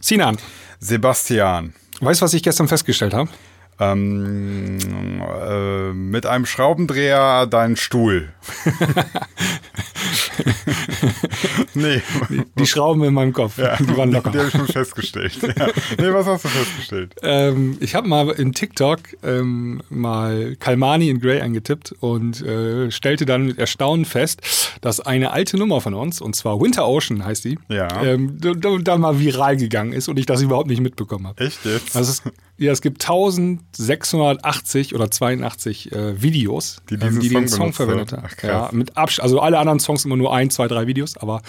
Sinan, Sebastian. weißt du, was ich gestern festgestellt habe? Ähm, äh, mit einem Schraubendreher deinen Stuhl. nee. Die Schrauben in meinem Kopf, Ja, die waren locker. Die habe ich schon festgestellt. Ja. Nee, was hast du festgestellt? Ähm, ich habe mal in TikTok ähm, mal Kalmani in Grey eingetippt und äh, stellte dann mit Erstaunen fest, dass eine alte Nummer von uns, und zwar Winter Ocean heißt die, Ja. ähm, da, da mal viral gegangen ist und ich das überhaupt nicht mitbekommen habe. Echt jetzt? Also es, ja, es gibt 1680 oder 82 äh, Videos, Die ähm, diesen die Song den Song benutzt verwendet haben. Ja, mit Absch also alle anderen Songs immer nur ein, zwei, drei Videos, aber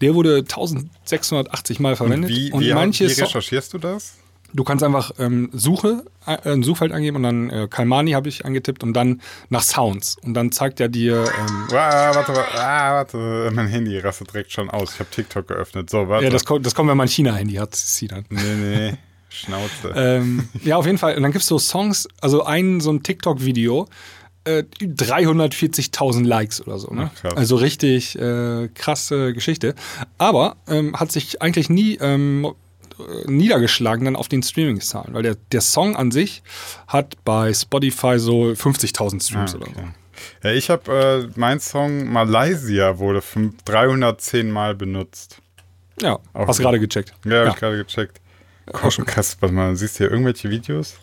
der wurde 1680 Mal verwendet. wie, und wie, manche wie recherchierst du das? Du kannst einfach ähm, Suche, äh, ein Suchfeld angeben und dann äh, Kalmani habe ich angetippt und dann nach Sounds. Und dann zeigt er dir, ähm, Ah, warte, warte, ah, warte, mein Handy rastet direkt schon aus. Ich habe TikTok geöffnet. So, warte. ja, das, kommt, das kommt, wenn man ein China-Handy hat, sie dann. nee, nee, Schnauze. ähm, ja, auf jeden Fall. Und dann gibt es so Songs, also ein so ein TikTok-Video, äh, 340.000 Likes oder so. Ne? Ach. Also richtig äh, krasse Geschichte. Aber ähm, hat sich eigentlich nie ähm, äh, niedergeschlagen dann auf den Streaming-Zahlen, weil der, der Song an sich hat bei Spotify so 50.000 Streams Ah, oder so. okay. Ja, ich habe äh, mein Song Malaysia wurde fünf- 310 Mal benutzt. Ja, Auch hast gut. gerade gecheckt. Ja, habe ich gerade gecheckt. Komm, krass, warte mal, siehst du hier irgendwelche Videos?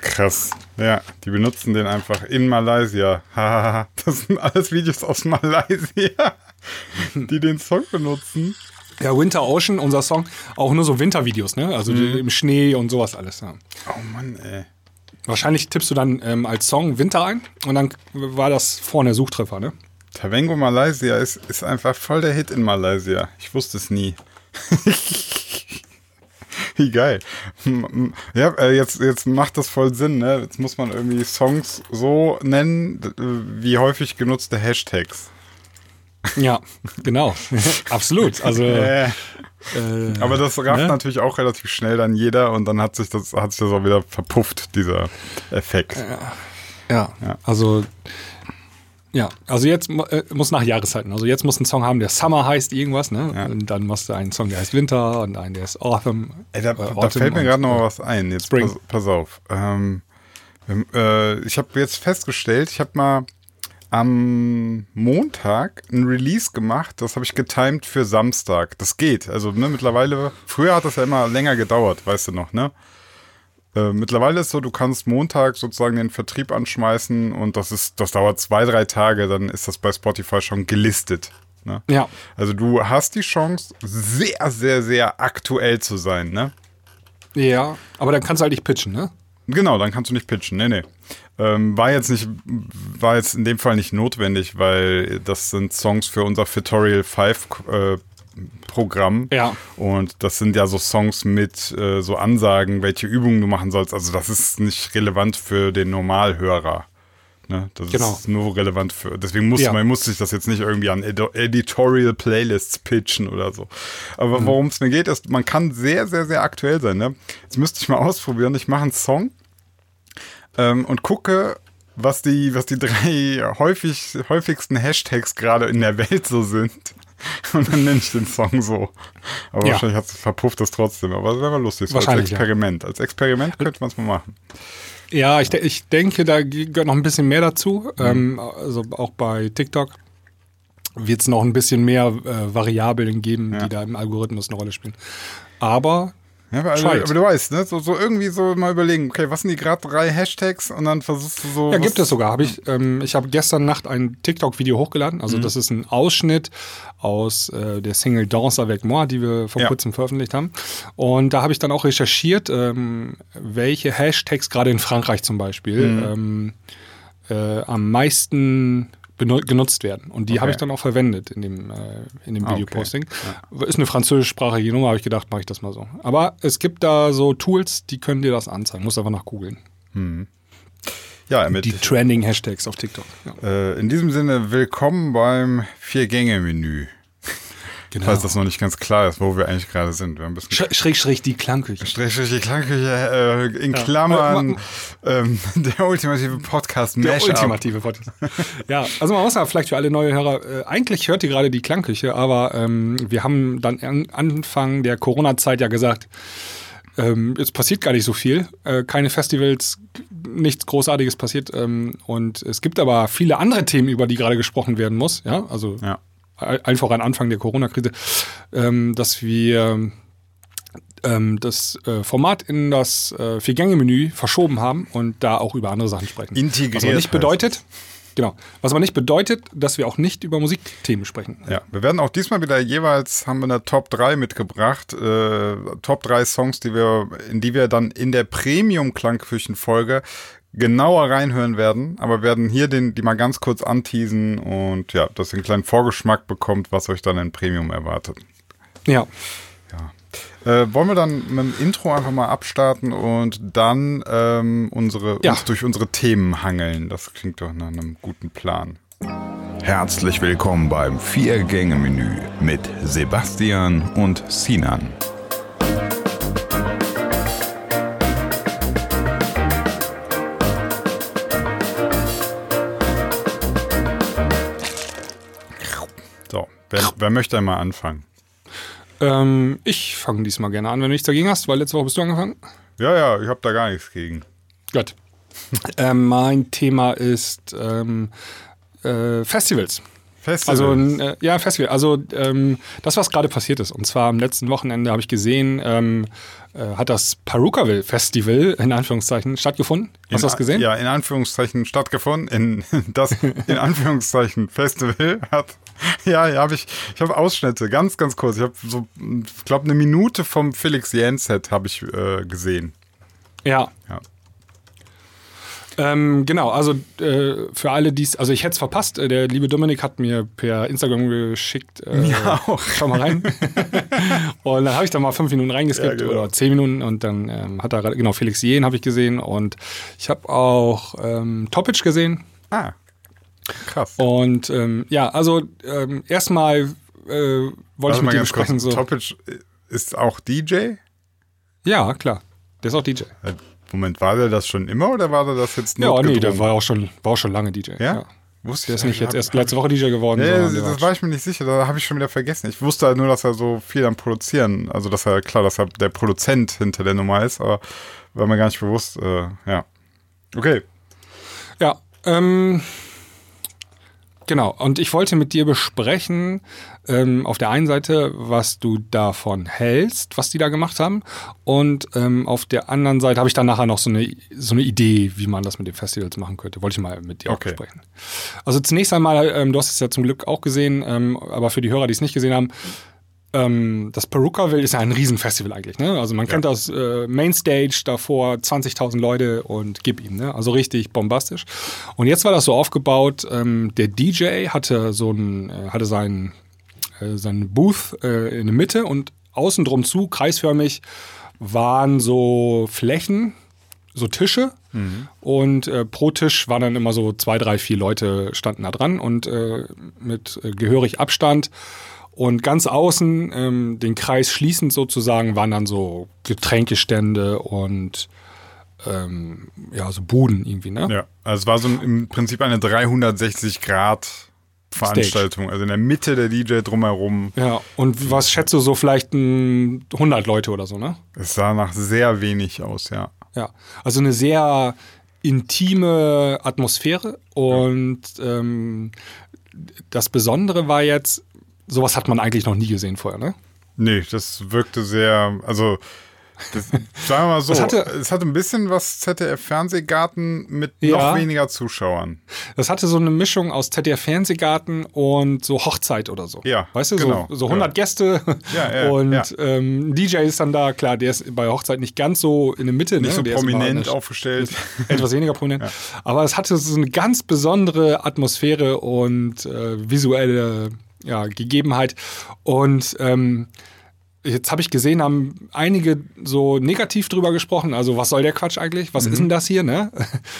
Krass. Ja, die benutzen den einfach in Malaysia. Das sind alles Videos aus Malaysia, die den Song benutzen. Ja, Winter Ocean, unser Song, auch nur so Wintervideos, ne? Also die, im Schnee und sowas alles. Ja. Oh Mann, ey. Wahrscheinlich tippst du dann ähm, als Song Winter ein und dann war das vorne Suchtreffer, ne? Tavengo Malaysia ist, ist einfach voll der Hit in Malaysia. Ich wusste es nie. Wie geil. Ja, äh, jetzt, jetzt macht das voll Sinn, ne? Jetzt muss man irgendwie Songs so nennen, wie häufig genutzte Hashtags. Ja, genau. Absolut. Also, Äh, äh, aber das rafft ne? natürlich auch relativ schnell dann jeder und dann hat sich das, hat sich das auch wieder verpufft, dieser Effekt. ja, Ja. also, ja, also jetzt äh, muss nach Jahreszeiten. Also jetzt muss ein Song haben, der Summer heißt irgendwas, ne? Ja. Und dann musst du einen Song, der heißt Winter und einen, der ist Autumn. Ey, da, äh, da Autumn fällt mir gerade noch äh, was ein. Jetzt pass, pass auf. Ähm, ähm, äh, ich habe jetzt festgestellt, ich habe mal am Montag ein Release gemacht. Das habe ich getimed für Samstag. Das geht. Also ne, mittlerweile. Früher hat das ja immer länger gedauert, weißt du noch, ne? Äh, mittlerweile ist so, du kannst Montag sozusagen den Vertrieb anschmeißen und das ist, das dauert zwei, drei Tage, dann ist das bei Spotify schon gelistet. Ne? Ja, Also du hast die Chance, sehr, sehr, sehr aktuell zu sein, ne? ja, aber dann kannst du halt nicht pitchen, ne? Genau, dann kannst du nicht pitchen. Nee, nee. Ähm, war jetzt nicht, war jetzt in dem Fall nicht notwendig, weil das sind Songs für unser Fitorial 5 äh, Programm. Ja. Und das sind ja so Songs mit äh, so Ansagen, welche Übungen du machen sollst. Also das ist nicht relevant für den Normalhörer. Ne? Das Genau. ist nur relevant für. Deswegen muss Ja. man muss sich das jetzt nicht irgendwie an Edi- Editorial Playlists pitchen oder so. Aber Mhm. worum es mir geht, ist, man kann sehr, sehr, sehr aktuell sein. Ne? Jetzt müsste ich mal ausprobieren. Ich mache einen Song ähm, und gucke, was die, was die drei häufig, häufigsten Hashtags gerade in der Welt so sind. Und dann nenne ich den Song so. Aber Ja. wahrscheinlich hat's, verpufft das trotzdem. Aber das wäre mal lustig. So als Wahrscheinlich, ja. Experiment. Als Experiment könnte man es mal machen. Ja, ich, ich denke, da gehört noch ein bisschen mehr dazu. Ähm, also auch bei TikTok wird es noch ein bisschen mehr äh, Variablen geben, Ja. die da im Algorithmus eine Rolle spielen. Aber Ja, aber, Scheit. aber du weißt, ne? So, so irgendwie so mal überlegen, okay, was sind die gerade drei Hashtags und dann versuchst du so. ja, gibt es sogar. Hab ich ähm, ich habe gestern Nacht ein TikTok-Video hochgeladen. Also das ist ein Ausschnitt aus äh, der Single Danse avec moi, die wir vor Ja. kurzem veröffentlicht haben. Und da habe ich dann auch recherchiert, ähm, welche Hashtags gerade in Frankreich zum Beispiel ähm, äh, am meisten genutzt werden. Und die Okay. habe ich dann auch verwendet in dem, äh, in dem Ah, okay. Videoposting. Ist eine französischsprachige Nummer, habe ich gedacht, mache ich das mal so. Aber es gibt da so Tools, die können dir das anzeigen. Musst einfach nach googeln. Ja, mit, Die Trending Hashtags auf TikTok. Ja. äh, in diesem Sinne, willkommen beim Vier-Gänge-Menü. Genau. falls das noch nicht ganz klar ist, wo wir eigentlich gerade sind. Wir haben ein bisschen Sch schräg, schräg die Klangküche. Strich, strich, die Klangküche, äh, in Klammern, ähm, der ultimative Podcast Der Mashup. ultimative Podcast. ja, also man muss ja vielleicht für alle neue Hörer, äh, eigentlich hört ihr gerade die Klangküche, aber ähm, wir haben dann an Anfang der Corona-Zeit ja gesagt, ähm, es passiert gar nicht so viel, äh, keine Festivals, nichts Großartiges passiert ähm, und es gibt aber viele andere Themen, über die gerade gesprochen werden muss, ja, also Ja. Ein- einfach an Anfang der Corona-Krise, ähm, dass wir ähm, das äh, Format in das äh, Vier-Gänge-Menü verschoben haben und da auch über andere Sachen sprechen. Integriert Was aber nicht heißt bedeutet, genau, was aber nicht bedeutet, dass wir auch nicht über Musikthemen sprechen. Ja, wir werden auch diesmal wieder jeweils haben wir eine Top 3 mitgebracht. Äh, Top 3 Songs, die wir, in die wir dann in der Premium-Klangküchen-Folge genauer reinhören werden. Aber werden hier den, die mal ganz kurz anteasen und ja, dass ihr einen kleinen Vorgeschmack bekommt, was euch dann in Premium erwartet. Ja, Äh, wollen wir dann mit dem Intro einfach mal abstarten und dann ähm, unsere, Ja. uns durch unsere Themen hangeln? Das klingt doch nach einem guten Plan. Herzlich willkommen beim Vier-Gänge-Menü mit Sebastian und Sinan. Wer, wer möchte einmal anfangen? ähm, ich fange diesmal gerne an, wenn du nichts dagegen hast, weil letzte Woche bist du angefangen. Ja, ja, ich habe da gar nichts gegen. Gut. ähm, mein Thema ist ähm, äh, Festivals. Festivals. Also ein, äh, ja, Festival. Also ähm, das, was gerade passiert ist. Und zwar am letzten Wochenende habe ich gesehen, ähm, äh, hat das Perukaville Festival in Anführungszeichen stattgefunden. Hast du das gesehen? Ja, in Anführungszeichen stattgefunden. In, das in Anführungszeichen Festival hat. Ja, ja, habe ich. Ich habe Ausschnitte, ganz, ganz kurz. Ich habe so, ich glaube, eine Minute vom Felix Jenset habe ich äh, gesehen. Ja. Ja. Ähm, genau, also äh, für alle, die es, also ich hätte es verpasst, äh, der liebe Dominik hat mir per Instagram geschickt, äh, Ja, auch. schau mal rein. und dann habe ich da mal fünf Minuten reingeskippt Ja, genau. oder zehn Minuten und dann ähm, hat er, genau, Felix Jehn habe ich gesehen und ich habe auch ähm, Topic gesehen Ah, krass. und ähm, ja, also ähm, erstmal äh, wollte ich mit mal dir besprechen, kurz. so. Topic ist auch DJ? Ja, klar, der ist auch DJ. Moment, war der das schon immer oder war der das jetzt Ja, nur nee, der war auch schon, war auch schon lange DJ. Ja? Wusste Der ist ich nicht jetzt erst letzte Woche DJ geworden, Nee, das, das war ich mir nicht sicher, da habe ich schon wieder vergessen. Ich wusste halt nur, dass er so viel am Produzieren, also dass er, klar, dass er der Produzent hinter der Nummer ist, aber war mir gar nicht bewusst, äh, ja. Okay. Ja, ähm, genau. Und ich wollte mit dir besprechen, ähm, auf der einen Seite, was du davon hältst, was die da gemacht haben. Und ähm, auf der anderen Seite habe ich dann nachher noch so eine, so eine Idee, wie man das mit den Festivals machen könnte. Wollte ich mal mit dir auch Okay. besprechen. Also zunächst einmal, ähm, du hast es ja zum Glück auch gesehen, ähm, aber für die Hörer, die es nicht gesehen haben, ähm, das Perukaville ist ja ein Riesenfestival eigentlich. Ne? Also man kennt das äh, Mainstage davor, 20.000 Leute und gib ihm. Ne? Also richtig bombastisch. Und jetzt war das so aufgebaut, ähm, der DJ hatte so ein, äh, hatte seinen, äh, seinen Booth äh, in der Mitte und außen drum zu, kreisförmig, waren so Flächen, so Tische. Und äh, pro Tisch waren dann immer so zwei, drei, vier Leute standen da dran und äh, mit äh, gehörig Abstand. Und ganz außen, ähm, den Kreis schließend sozusagen, waren dann so Getränkestände und ähm, ja, so Buden irgendwie, ne? Ja, also es war so ein, im Prinzip eine 360 Grad Veranstaltung, also in der Mitte der DJ drumherum. Ja, und was schätzt du so vielleicht ein 100 Leute oder so, ne? Es sah nach sehr wenig aus, ja. Ja, also eine sehr intime Atmosphäre und ähm, das Besondere war jetzt, sowas hat man eigentlich noch nie gesehen vorher, ne? Nee, das wirkte sehr, also das, sagen wir mal so, Es hatte- es hatte ein bisschen was ZDF-Fernsehgarten mit Ja. noch weniger Zuschauern. Das hatte so eine Mischung aus ZDF-Fernsehgarten und so Hochzeit oder so. Ja, Weißt du, genau, so, so 100 Gäste Ja, ja, und ja. Ähm, DJ ist dann da, klar, der ist bei Hochzeit nicht ganz so in der Mitte. Nicht ne? so der prominent eine- aufgestellt. etwas weniger prominent. Aber es hatte so eine ganz besondere Atmosphäre und äh, visuelle ja, Gegebenheit. Und ähm, jetzt habe ich gesehen, haben einige so negativ drüber gesprochen. Also, was soll der Quatsch eigentlich? Was ist denn das hier, ne?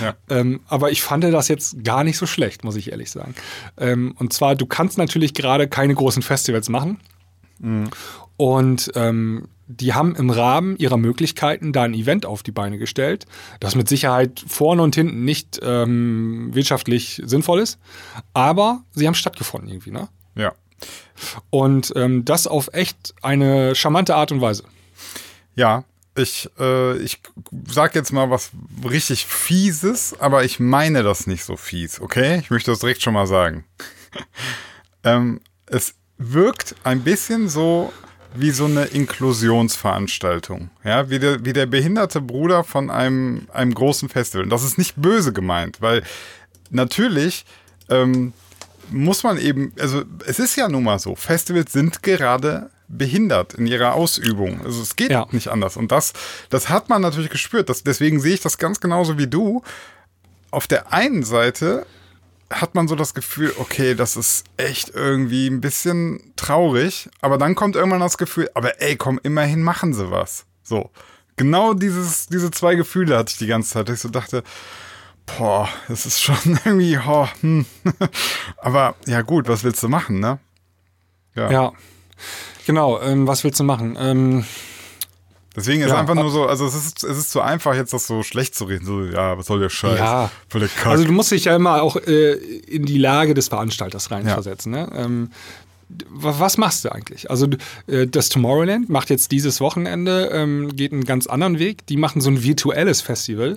Ja. ähm, aber ich fand das jetzt gar nicht so schlecht, muss ich ehrlich sagen. Ähm, und zwar, du kannst natürlich gerade keine großen Festivals machen. Und ähm, die haben im Rahmen ihrer Möglichkeiten da ein Event auf die Beine gestellt, das mit Sicherheit vorne und hinten nicht ähm, wirtschaftlich sinnvoll ist, aber sie haben stattgefunden irgendwie, ne? Ja. Und ähm, das auf echt eine charmante Art und Weise. Ja, ich, äh, ich sag jetzt mal was richtig Fieses, aber ich meine das nicht so fies, okay? Ich möchte das direkt schon mal sagen. ähm, es wirkt ein bisschen so wie so eine Inklusionsveranstaltung. Ja, wie der, wie der behinderte Bruder von einem, einem großen Festival. Und das ist nicht böse gemeint, weil natürlich ähm, muss man eben, also es ist ja nun mal so, Festivals sind gerade behindert in ihrer Ausübung. Also es geht Ja. nicht anders. Und das, das hat man natürlich gespürt. Das, deswegen sehe ich das ganz genauso wie du. Auf der einen Seite hat man so das Gefühl, okay, das ist echt irgendwie ein bisschen traurig, aber dann kommt irgendwann das Gefühl, aber ey, komm, immerhin machen sie was. So. Genau dieses, diese zwei Gefühle hatte ich die ganze Zeit. Ich so dachte, boah, das ist schon irgendwie, oh, hm. aber ja gut, was willst du machen, ne? Ja. Genau, ähm, was willst du machen? Ähm, Deswegen ist Ja, einfach nur so, also es ist, es ist zu einfach, jetzt das so schlecht zu reden. So, ja, was soll der Scheiß? Ja. Voll der Kack. Also du musst dich ja immer auch äh, in die Lage des Veranstalters reinversetzen. Ne? Ähm, was machst du eigentlich? Also äh, das Tomorrowland macht jetzt dieses Wochenende, ähm, geht einen ganz anderen Weg. Die machen so ein virtuelles Festival.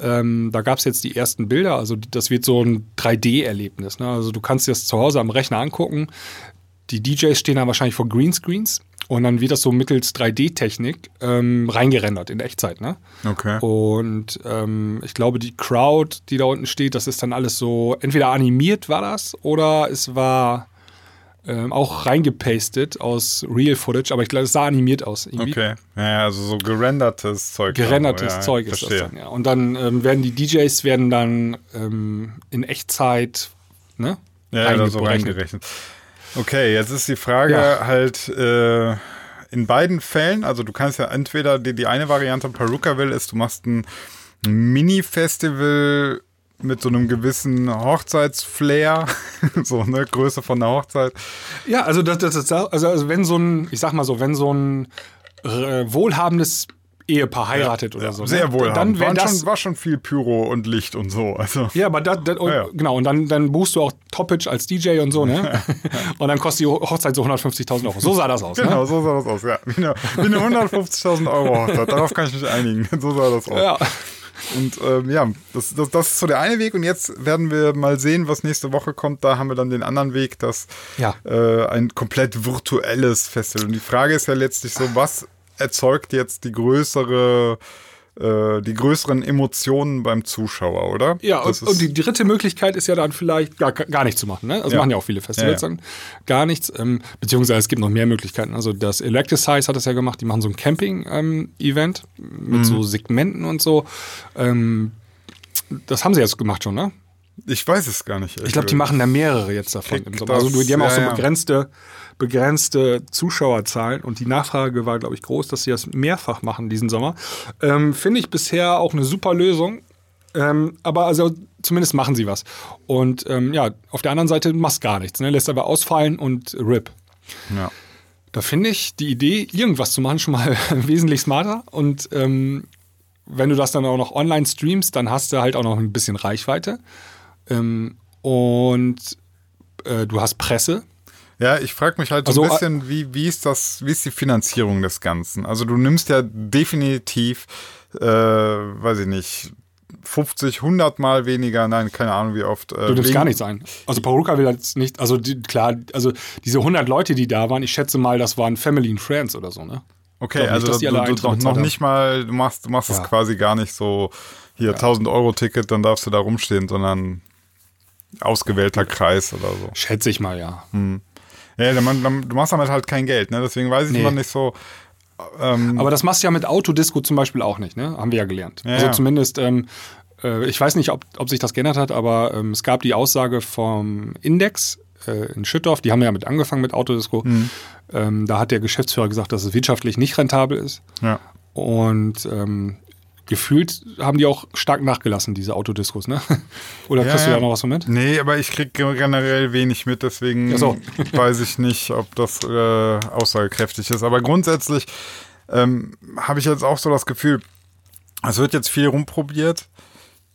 Ähm, da gab es jetzt die ersten Bilder. Also das wird so ein 3D-Erlebnis. Ne? Also du kannst dir das zu Hause am Rechner angucken. Die DJs stehen dann wahrscheinlich vor Greenscreens. Und dann wird das so mittels 3D-Technik ähm, reingerendert in Echtzeit. Ne? okay. Und ähm, ich glaube, die Crowd, die da unten steht, das ist dann alles so, entweder animiert war das oder es war ähm, auch reingepastet aus Real Footage, aber ich glaube, es sah animiert aus. Irgendwie. Okay. Ja, also so gerendertes Zeug. Gerendertes ja, Zeug ist verstehe. das dann, ja. Und dann ähm, werden die DJs werden dann ähm, in Echtzeit ne, Ja, ja so reingerechnet. Okay, jetzt ist die Frage Ja. halt äh, in beiden Fällen, also du kannst ja entweder die, die eine Variante Perukaville ist, du machst ein Mini-Festival mit so einem gewissen Hochzeitsflair, so eine Größe von einer Hochzeit. Ja, also das, das ist also, also wenn so ein, ich sag mal so, wenn so ein äh, wohlhabendes Ehepaar heiratet oder so, Sehr ne, wohlhabend. dann Waren das schon, war schon viel Pyro und Licht und so. Also. Ja, aber das, das, Ja, ja. genau, und dann, dann buchst du auch Toppage als DJ und so, ne? und dann kostet die Hochzeit so 150.000 Euro. So sah das aus, Genau, ne? so sah das aus. Ja, wie eine, wie eine 150.000 Euro Hochzeit. Darauf kann ich mich einigen. So sah das aus. Ja. Und ähm, ja, das, das, das ist so der eine Weg. Und jetzt werden wir mal sehen, was nächste Woche kommt. Da haben wir dann den anderen Weg, das Ja. äh, ein komplett virtuelles Festival. Und die Frage ist ja letztlich so, was erzeugt jetzt die größere, die größeren Emotionen beim Zuschauer, oder? Ja, und, und die dritte Möglichkeit ist ja dann vielleicht gar, gar nichts zu machen. Ne? Das Ja. machen ja auch viele Festivals Ja, ja. dann. Gar nichts. Ähm, beziehungsweise es gibt noch mehr Möglichkeiten. Also das Electricize hat das ja gemacht. Die machen so ein Camping-Event mit Mhm. so Segmenten und so. Ähm, das haben sie jetzt gemacht schon, ne? ich weiß es gar nicht. Ich glaube, die machen da mehrere jetzt davon im Sommer. Also die haben auch so begrenzte, begrenzte Zuschauerzahlen und die Nachfrage war, glaube ich, groß, dass sie das mehrfach machen diesen Sommer. Ähm, Finde ich bisher auch eine super Lösung. Ähm, aber also zumindest machen sie was. Und ähm, ja, auf der anderen Seite machst gar nichts, ne? lässt aber ausfallen und RIP. Ja. Da finde ich die Idee, irgendwas zu machen, schon mal wesentlich smarter. Und ähm, wenn du das dann auch noch online streamst, dann hast du halt auch noch ein bisschen Reichweite. Ähm, und äh, du hast Presse. Ja, ich frage mich halt so Also, ein bisschen, wie, wie ist das, wie ist die Finanzierung des Ganzen? Also du nimmst ja definitiv, äh, weiß ich nicht, 50, 100 Mal weniger, nein, keine Ahnung wie oft. Äh, Du nimmst gar nichts ein. Also Paruka will jetzt nicht, also die, klar, also diese 100 Leute, die da waren, ich schätze mal, das waren Family and Friends oder so, ne? Okay, nicht, also die du, du, noch, haben. nicht mal, du machst, du machst es Ja. quasi gar nicht so, hier 1000 Euro Ticket, dann darfst du da rumstehen, sondern ausgewählter Kreis oder so. Schätze ich mal, ja. Ja, dann, dann, du machst damit halt kein Geld, ne? Deswegen weiß ich Nee. immer nicht so. Ähm, Aber das machst du ja mit Autodisco zum Beispiel auch nicht, ne? Haben wir ja gelernt. Ja, also ja. zumindest, ähm, äh, ich weiß nicht, ob, ob sich das geändert hat, aber ähm, es gab die Aussage vom Index äh, in Schüttorf, die haben ja mit angefangen mit Autodisco. Mhm. Ähm, da hat der Geschäftsführer gesagt, dass es wirtschaftlich nicht rentabel ist. ja. Und ähm, gefühlt haben die auch stark nachgelassen, diese Autodiskos, ne? Oder kriegst Ja, du ja. da noch was mit? Nee, aber ich krieg generell wenig mit, deswegen so. weiß ich nicht, ob das äh, aussagekräftig ist. Aber grundsätzlich ähm, habe ich jetzt auch so das Gefühl, es wird jetzt viel rumprobiert.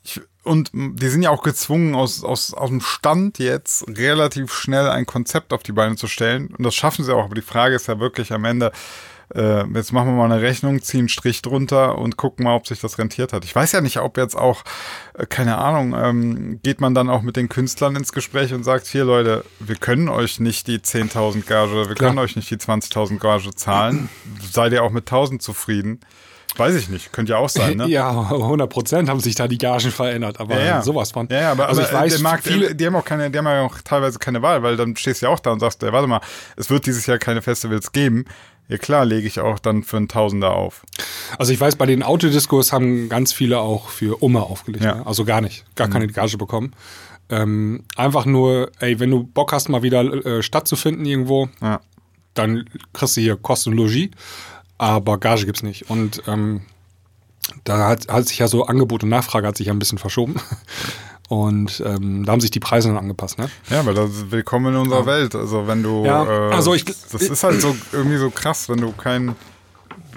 Ich, und die sind ja auch gezwungen, aus, aus, aus dem Stand jetzt relativ schnell ein Konzept auf die Beine zu stellen. Und das schaffen sie auch. Aber die Frage ist ja wirklich am Ende, äh, jetzt machen wir mal eine Rechnung, ziehen einen Strich drunter und gucken mal, ob sich das rentiert hat. Ich weiß ja nicht, ob jetzt auch, äh, keine Ahnung, ähm, geht man dann auch mit den Künstlern ins Gespräch und sagt, hier Leute, wir können euch nicht die 10.000 Gage, wir Klar. können euch nicht die 20.000 Gage zahlen. Seid ihr auch mit 1.000 zufrieden? Weiß ich nicht, könnte ja auch sein, ne? Ja, 100 Prozent haben sich da die Gagen verändert, aber sowas von. Ja, ja, aber, also aber ich weiß, der Markt, viele, die haben auch keine, die haben ja auch teilweise keine Wahl, weil dann stehst du ja auch da und sagst, ja, warte mal, es wird dieses Jahr keine Festivals geben. Ja klar, lege ich auch dann für einen Tausender auf. also ich weiß, bei den Autodiskos haben ganz viele auch für Umme aufgelegt. Ja. Ne? Also gar nicht, gar keine Gage bekommen. Ähm, einfach nur, ey, wenn du Bock hast, mal wieder äh, stattzufinden irgendwo, Ja. dann kriegst du hier Kosten und Logis, aber Gage gibt's nicht. Und ähm, da hat, hat sich ja so Angebot und Nachfrage hat sich ja ein bisschen verschoben. Und ähm, da haben sich die Preise dann angepasst, ne? Ja, weil das ist willkommen in unserer Welt. Also wenn du, Ja, äh, also ich- das ist halt so irgendwie so krass, wenn du kein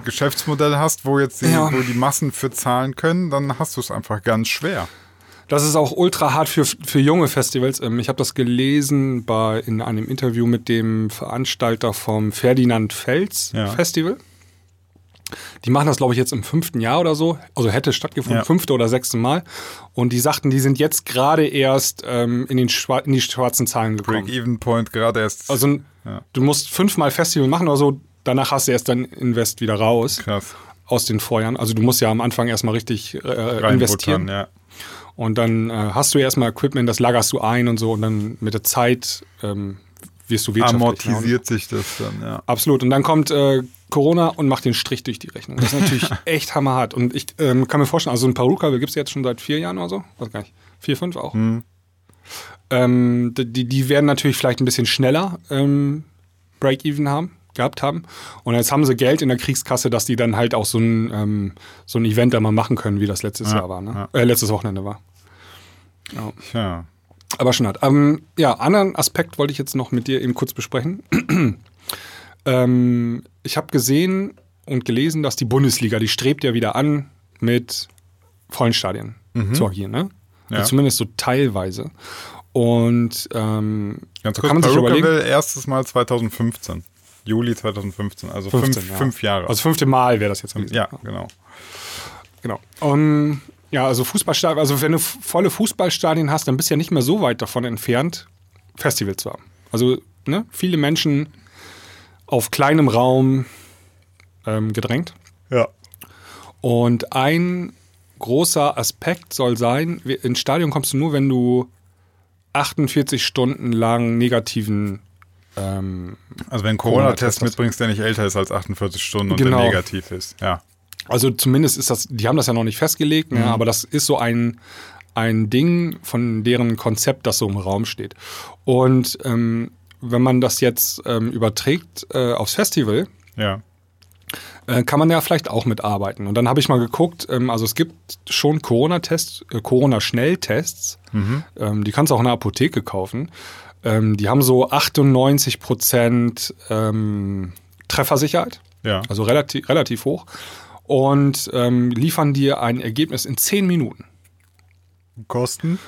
Geschäftsmodell hast, wo jetzt die, Ja. wo die Massen für zahlen können, dann hast du es einfach ganz schwer. Das ist auch ultra hart für, für junge Festivals. Ähm, Ich habe das gelesen bei, in einem Interview mit dem Veranstalter vom Ferdinand Fels Ja. Festival. Die machen das, glaube ich, jetzt im fünften Jahr oder so. Also hätte stattgefunden, Ja. fünfte oder sechste Mal. Und die sagten, die sind jetzt gerade erst ähm, in, den in die schwarzen Zahlen gekommen. Break-Even-Point gerade erst. Also Ja. du musst fünfmal Festival machen oder so. Danach hast du erst dein Invest wieder raus krass. aus den Vorjahren. Also du musst ja am Anfang erstmal richtig äh, investieren. ja. Und dann äh, hast du erstmal Equipment, das lagerst du ein und so und dann mit der Zeit ähm, wirst du wirtschaftlich. Amortisiert sich das dann, ja. Absolut. Und dann kommt äh, Corona und macht den Strich durch die Rechnung. Das ist natürlich echt hammerhart. Und ich ähm, kann mir vorstellen, also ein Peruka gibt es jetzt schon seit vier Jahren oder so. Weiß gar nicht. Vier, fünf auch. Hm. Ähm, die, die werden natürlich vielleicht ein bisschen schneller ähm, Break-Even haben, gehabt haben. Und jetzt haben sie Geld in der Kriegskasse, dass die dann halt auch so ein, ähm, so ein Event da mal machen können, wie das letztes Ja, Jahr war, ne? ja. Äh, letztes Wochenende war. Tja. Aber schon hat. Ähm, ja, anderen Aspekt wollte ich jetzt noch mit dir eben kurz besprechen. ähm, ich habe gesehen und gelesen, dass die Bundesliga, die strebt ja wieder an, mit vollen Stadien zu agieren, ne? Mhm. Ja. Also zumindest so teilweise. Und ähm, Ganz kurz, kann man sich überlegen. Perucaville erstes Mal 2015. Juli 2015, also 15, fünf, ja. fünf Jahre. Also fünfte Mal wäre das jetzt gewesen. ja, genau. Genau. Um, ja, also Fußballstadien, also wenn du volle Fußballstadien hast, dann bist du ja nicht mehr so weit davon entfernt, Festival zu haben. Also ne, viele Menschen auf kleinem Raum ähm, gedrängt. Ja. Und ein großer Aspekt soll sein, ins Stadion kommst du nur, wenn du 48 Stunden lang negativen ähm, Also wenn Corona-Test hast. mitbringst, der nicht älter ist als 48 Stunden und Genau. der negativ ist. Ja. Also zumindest ist das, die haben das ja noch nicht festgelegt, ne, aber das ist so ein, ein Ding von deren Konzept, das so im Raum steht. Und ähm, wenn man das jetzt ähm, überträgt äh, aufs Festival, Ja. äh, kann man ja vielleicht auch mitarbeiten. Und dann habe ich mal geguckt, ähm, also es gibt schon Corona-Tests, äh, Corona-Schnelltests, ähm, die kannst du auch in der Apotheke kaufen. Ähm, die haben so 98 Prozent ähm, Treffersicherheit, Ja. also relativ, relativ hoch, und ähm, liefern dir ein Ergebnis in 10 Minuten. Kosten?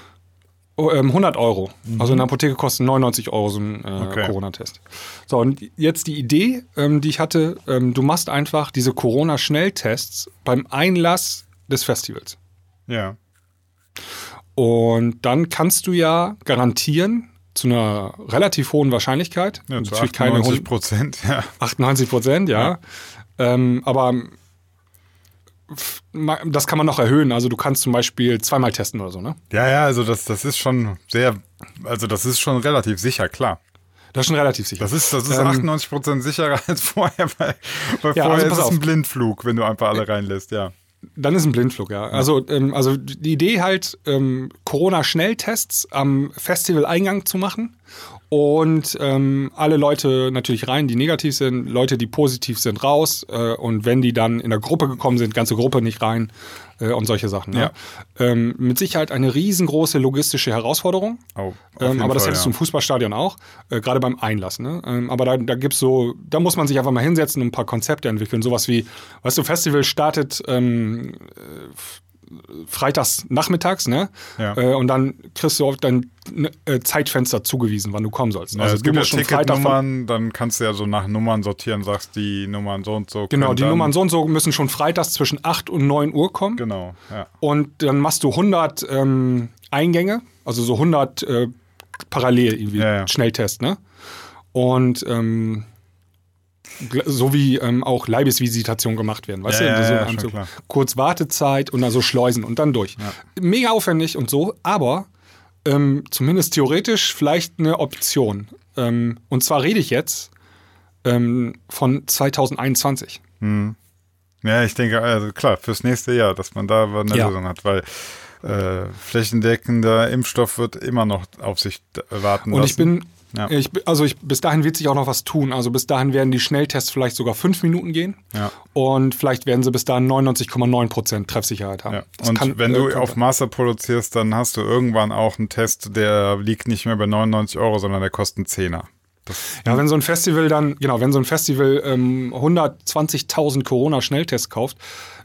Oh, ähm, 100 Euro. Also in der Apotheke kostet 99 Euro so ein äh, Okay. Corona-Test. So, und jetzt die Idee, ähm, die ich hatte, ähm, du machst einfach diese Corona-Schnelltests beim Einlass des Festivals. Ja. Und dann kannst du ja garantieren, zu einer relativ hohen Wahrscheinlichkeit, ja zu natürlich keine 98 hohen- Prozent, ja. 98 Prozent, ja. Ähm, aber das kann man noch erhöhen. Also du kannst zum Beispiel zweimal testen oder so, ne? Ja, ja, also das, das ist schon sehr, also das ist schon relativ sicher, klar. Das ist schon relativ sicher. Das ist, das ist Ähm, 98 Prozent sicherer als vorher, weil, weil Ja, vorher also ist es ein Blindflug, wenn du einfach alle reinlässt, ja. Dann ist ein Blindflug, ja. Also, ähm, also die Idee halt, ähm, Corona-Schnelltests am Festivaleingang zu machen und ähm, alle Leute natürlich rein, die negativ sind, Leute, die positiv sind, raus äh, und wenn die dann in der Gruppe gekommen sind, ganze Gruppe nicht rein äh, und solche Sachen. Ne? Ähm, mit Sicherheit eine riesengroße logistische Herausforderung, Oh, ähm, aber das Fall, hättest du ja. im Fußballstadion auch, äh, gerade beim Einlass. Ne? Ähm, aber da, da gibt's so, da muss man sich einfach mal hinsetzen und ein paar Konzepte entwickeln. Sowas wie, weißt du, Festival startet ähm, freitags nachmittags, ne? Ja. Äh, und dann kriegst du auch dein äh, Zeitfenster zugewiesen, wann du kommen sollst. Ja, es du gibt ja schon Ticketnummern, dann kannst du ja so nach Nummern sortieren, sagst die Nummern so und so. Genau, die Nummern so und so müssen schon freitags zwischen 8 und 9 Uhr kommen. Genau, ja. Und dann machst du 100 ähm, Eingänge, also so 100 äh, parallel irgendwie Ja. Schnelltest, ne? Und ähm, so wie ähm, auch Leibesvisitation gemacht werden, weißt Ja, du? ja, so, ja, schon so kurz Wartezeit und dann so Schleusen und dann durch. Mega aufwendig und so, aber ähm, zumindest theoretisch vielleicht eine Option. Ähm, und zwar rede ich jetzt ähm, von 2021. Ja, ich denke, also klar, fürs nächste Jahr, dass man da eine Ja. Lösung hat, weil äh, flächendeckender Impfstoff wird immer noch auf sich warten Und lassen. ich bin, Ja. ich, also ich, bis dahin wird sich auch noch was tun. Also bis dahin werden die Schnelltests vielleicht sogar fünf Minuten gehen. Ja. Und vielleicht werden sie bis dahin 99,9 Prozent Treffsicherheit haben. Ja. Und kann- wenn äh, du auf Master produzierst, dann hast du irgendwann auch einen Test, der liegt nicht mehr bei 99 Euro, sondern der kostet einen Zehner. Ja, wenn so ein Festival dann, genau, wenn so ein Festival ähm, 120.000 Corona-Schnelltests kauft,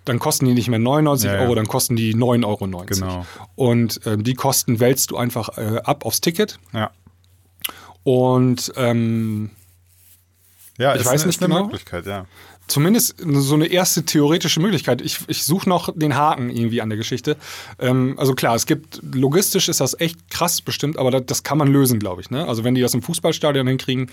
dann kosten die nicht mehr 99 Ja, ja. Euro, dann kosten die 9,90 Euro. Genau. Und ähm, die Kosten wälzt du einfach äh, ab aufs Ticket. Ja. Und ähm, Ja, Ich weiß eine, nicht ist eine genau. Möglichkeit, ja. zumindest so eine erste theoretische Möglichkeit. Ich, ich suche noch den Haken irgendwie an der Geschichte. Ähm, also klar, es gibt, logistisch ist das echt krass bestimmt, aber das, das kann man lösen, glaube ich. Ne? Also wenn die das im Fußballstadion hinkriegen,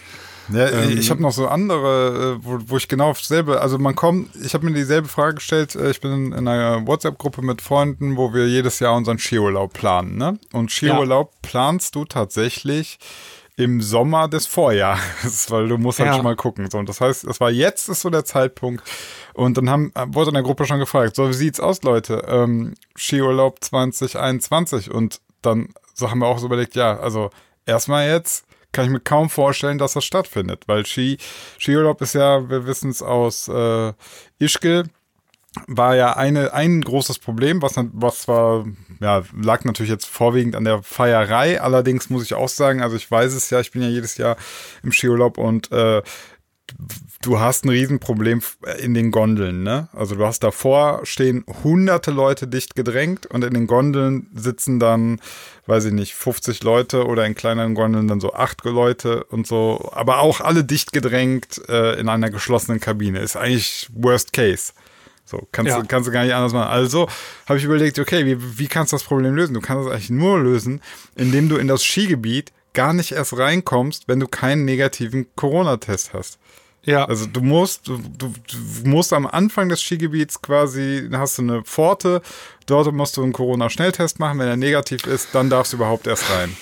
Ja, Ähm, ich habe noch so andere, äh, wo, wo ich genau auf dasselbe, also man kommt, ich habe mir dieselbe Frage gestellt, äh, ich bin in, in einer WhatsApp-Gruppe mit Freunden, wo wir jedes Jahr unseren Skiurlaub planen, ne? Und Skiurlaub planst du tatsächlich im Sommer des Vorjahres, weil du musst halt Ja. schon mal gucken. So, und das heißt, es war jetzt ist so der Zeitpunkt. Und dann haben, äh, wurde in der Gruppe schon gefragt, so wie sieht's aus, Leute? Ähm, Skiurlaub 2021. Und dann so haben wir auch so überlegt, ja, also erstmal jetzt kann ich mir kaum vorstellen, dass das stattfindet, weil Ski, Skiurlaub ist ja, wir wissen es aus äh, Ischgl, war ja eine, ein großes Problem, was, was zwar, ja, lag natürlich jetzt vorwiegend an der Feierei, allerdings muss ich auch sagen, also ich weiß es ja, ich bin ja jedes Jahr im Skiurlaub und äh, du hast ein Riesenproblem in den Gondeln, ne? Also du hast davor stehen hunderte Leute dicht gedrängt und in den Gondeln sitzen dann, weiß ich nicht, 50 Leute oder in kleineren Gondeln dann so acht Leute und so, aber auch alle dicht gedrängt äh, in einer geschlossenen Kabine. Ist eigentlich Worst Case. So, kannst, Ja. du, kannst du gar nicht anders machen. Also habe ich überlegt, okay, wie, wie kannst du das Problem lösen? Du kannst es eigentlich nur lösen, indem du in das Skigebiet gar nicht erst reinkommst, wenn du keinen negativen Corona-Test hast. ja, Also du musst, du, du, du musst am Anfang des Skigebiets quasi, hast du eine Pforte, dort musst du einen Corona-Schnelltest machen. Wenn er negativ ist, dann darfst du überhaupt erst rein.